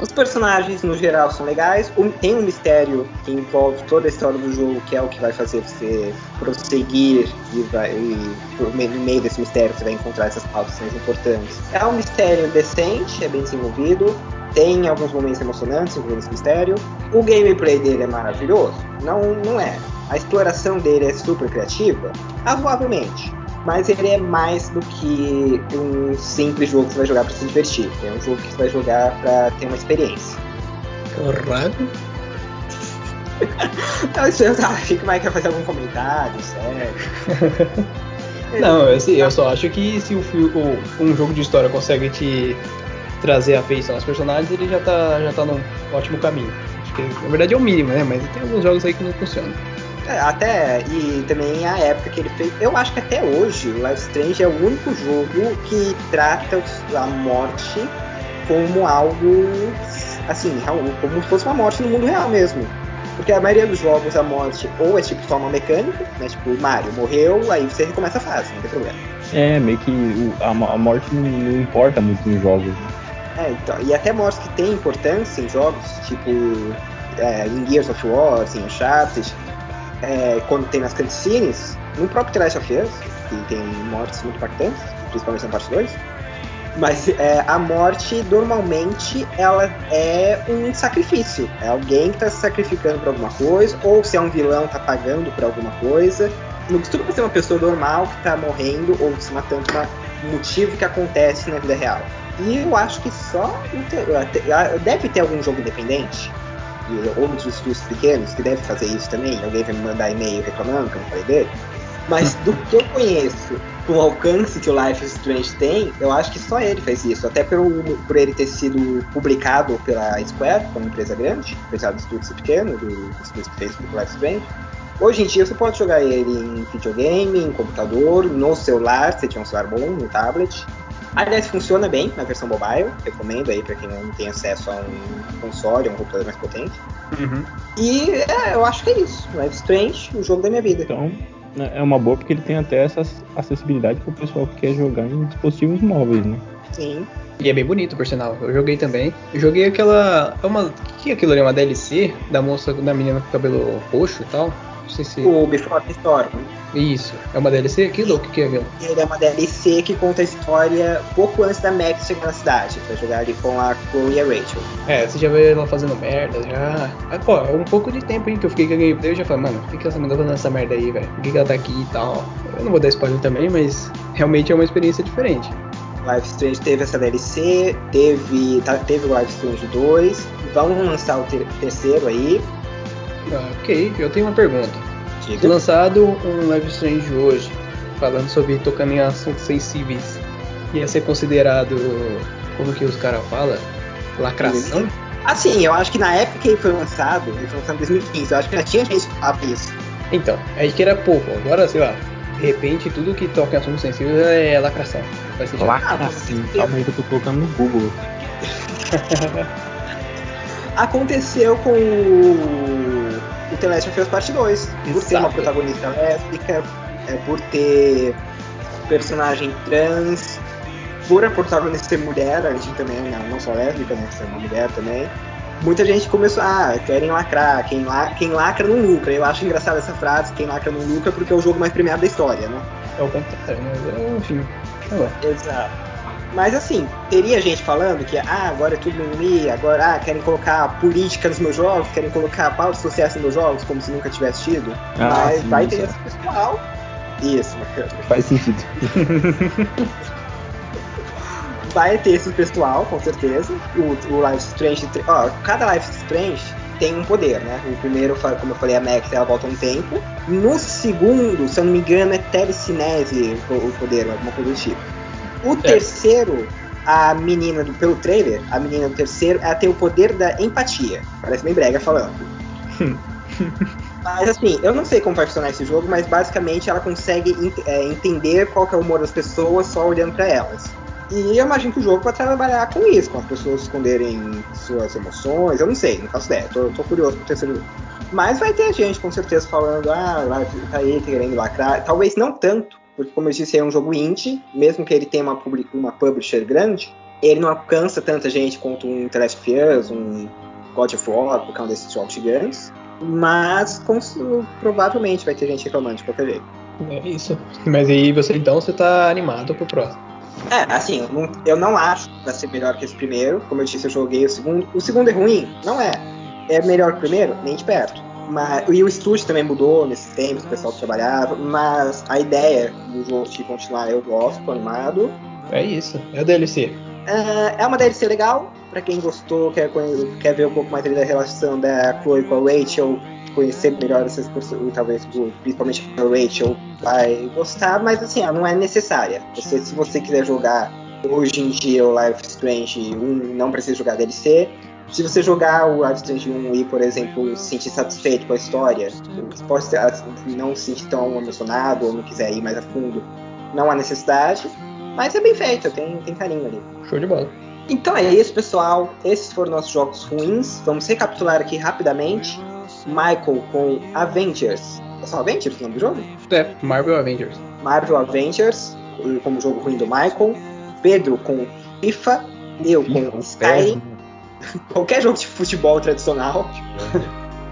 Os personagens, no geral, são legais. Tem um mistério que envolve toda a história do jogo, que é o que vai fazer você prosseguir e, vai, e no meio desse mistério você vai encontrar essas pautas importantes. É um mistério decente, é bem desenvolvido. Tem alguns momentos emocionantes envolvendo esse mistério. O gameplay dele é maravilhoso? Não, não é. A exploração dele é super criativa? Razoavelmente. Mas ele é mais do que um simples jogo que você vai jogar para se divertir. É um jogo que você vai jogar para ter uma experiência. Caralho. Então, isso eu achei que o Mike fazer algum comentário, sério. Não, assim, eu só acho que se o, o- um jogo de história consegue te trazer afeição aos personagens, ele já tá, já tá num ótimo caminho. Acho que, na verdade, é o mínimo, né? Mas tem alguns jogos aí que não funcionam. É, até, e também a época que ele fez. Eu acho que até hoje, o Life Strange é o único jogo que trata a morte como algo. Assim, como se fosse uma morte no mundo real mesmo. Porque a maioria dos jogos, a morte ou é tipo só uma mecânica, né? Tipo, o Mario morreu, aí você recomeça a fase, não tem problema. É, meio que a, mo- a morte não, não importa muito nos jogos. né? É, então, e até mortes que têm importância em jogos, tipo é, em Gears of War, assim, Uncharted, é, quando tem nas cutscenes, no próprio The Last of Us, que tem mortes muito impactantes, principalmente na parte 2, mas é, a morte, normalmente, ela é um sacrifício. É alguém que está se sacrificando por alguma coisa, ou se é um vilão, tá pagando por alguma coisa. Não costuma ser uma pessoa normal que tá morrendo ou se matando por um motivo que acontece na vida real. E eu acho que só. Deve ter algum jogo independente, e outros estúdios pequenos que devem fazer isso também. Alguém vai me mandar e-mail reclamando que eu não falei dele. Mas do que eu conheço, com o alcance que o Life is Strange tem, eu acho que só ele fez isso. Até pelo, por ele ter sido publicado pela Square, que é uma empresa grande, apesar do estúdio ser pequeno, do, do estúdio que fez o Life is Strange. Hoje em dia você pode jogar ele em videogame, em computador, no celular, se tiver um celular bom, no tablet. Aliás, funciona bem na versão mobile, recomendo aí para quem não tem acesso a um console, a um computador mais potente. Uhum. E é, eu acho que é isso. Life Strange, o jogo da minha vida. Então, né, é uma boa porque ele tem até essa acessibilidade pro pessoal que quer jogar em dispositivos móveis, né? Sim. E é bem bonito, por sinal. Eu joguei também. Eu joguei aquela. É uma. O que é aquilo ali? Uma DLC da moça, da menina com cabelo roxo e tal? Não sei se. O Before the Storm. Isso. É uma DLC aquilo ou o que, que é aquilo? Ele é uma DLC que conta a história pouco antes da Max chegar na cidade. Vai jogar ali com a Chloe e a Rachel. É, você já vê ela fazendo merda, já. Ah, pô, é um pouco de tempo hein, que eu fiquei com a gameplay eu já falei, mano, por que, que essa menina tá fazendo essa merda aí, velho? Por que, que ela tá aqui e tal? Eu não vou dar spoiler também, mas realmente é uma experiência diferente. Life Strange teve essa DLC, teve, tá- teve o Life Strange 2, vão lançar o ter- terceiro aí. Ah, ok, eu tenho uma pergunta. Diga. lançado um Live Strange hoje, falando sobre tocando em assuntos sensíveis, ia ser considerado, como que os caras falam? Lacração? Assim, eu acho que na época que ele foi lançado, ele foi lançado em 2015, eu acho que já tinha gente que falava isso. Então, aí que era pouco, agora, sei lá, de repente tudo que toca em assuntos sensíveis é lacração. Faz sentido. Lacra sim. Calma aí que eu tô colocando no Google. Aconteceu com o, o The Last of Us Part 2. Por ter uma protagonista lésbica, é, por ter personagem trans, por a protagonista ser mulher, a gente também, não, não só lésbica, né? Ser uma mulher também. Muita gente começou, ah, querem lacrar, quem, la, quem lacra não lucra. Eu acho engraçada essa frase, quem lacra não lucra, porque é o jogo mais premiado da história, né? É o contrário, mas é, enfim. Tá bom. Exato. Mas assim, teria gente falando que ah, agora é tudo mimimi, agora ah, querem colocar política nos meus jogos, querem colocar pautas sociais nos meus jogos, como se nunca tivesse tido. Ah, Mas sim, vai ter esse pessoal. Isso, Faz sentido. vai ter esse pessoal, com certeza. O, o Life Strange. Ó, cada Life Strange tem um poder, né? O primeiro, como eu falei, a Max ela volta um tempo. No segundo, se eu não me engano, é telecinese o poder, alguma coisa do tipo. O terceiro, a menina do, pelo trailer, a menina do terceiro, ela tem o poder da empatia. Parece bem brega falando. Mas assim, eu não sei como vai funcionar esse jogo, mas basicamente ela consegue ent- é, entender qual é o humor das pessoas só olhando pra elas. E eu imagino que o jogo vai trabalhar com isso, com as pessoas esconderem suas emoções, eu não sei, não faço ideia, tô, tô curioso pro terceiro jogo. Mas vai ter gente com certeza falando, ah, tá aí querendo lacrar. Talvez não tanto, porque como eu disse, é um jogo indie, mesmo que ele tenha uma, public, uma publisher grande, ele não alcança tanta gente quanto um of Us, um God of War, porque é um desses jogos gigantes. Mas com- provavelmente vai ter gente reclamando de qualquer jeito. É isso. Mas aí você então você tá animado pro próximo. É, assim, eu não, eu não acho que vai ser melhor que esse primeiro. Como eu disse, eu joguei o segundo. O segundo é ruim? Não é. É melhor que o primeiro? Nem de perto. Mas, e o estúdio também mudou nesses tempos, o pessoal que trabalhava. Mas a ideia do jogo de continuar eu gosto, animado. É isso. É o DLC. É, é uma DLC legal, pra quem gostou, quer, quer ver um pouco mais da relação da Chloe com a Rachel, conhecer melhor essas pessoas, talvez principalmente a Rachel, vai gostar, mas assim, ela não é necessária. Você, se você quiser jogar hoje em dia o Life Strange 1, não precisa jogar DLC. Se você jogar o Life Strange 1 e, por exemplo, se sentir satisfeito com a história, pode ser, não se sentir tão emocionado ou não quiser ir mais a fundo, não há necessidade. Mas é bem feito, tem, tem carinho ali. Show de bola. Então é isso, pessoal. Esses foram nossos jogos ruins. Vamos recapitular aqui rapidamente. Michael com Avengers. É só Avengers o nome do jogo? É, Marvel Avengers. Marvel Avengers, como jogo ruim do Michael. Pedro com FIFA. Eu com Skyrim. Qualquer jogo de futebol tradicional.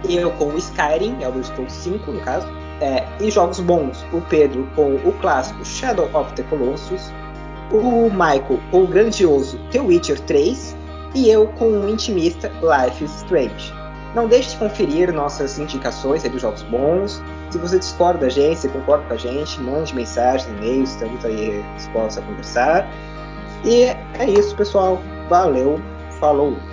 Eu com o Skyrim, é o Elder Scrolls 5 no caso. É, e jogos bons, o Pedro com o clássico Shadow of the Colossus, o Michael com o grandioso The Witcher 3 e eu com o intimista Life is Strange. Não deixe de conferir nossas indicações dos jogos bons. Se você discorda da gente, se concorda com a gente, mande mensagens, e-mails, estamos aí dispostos a conversar. E é isso, pessoal. Valeu, falou!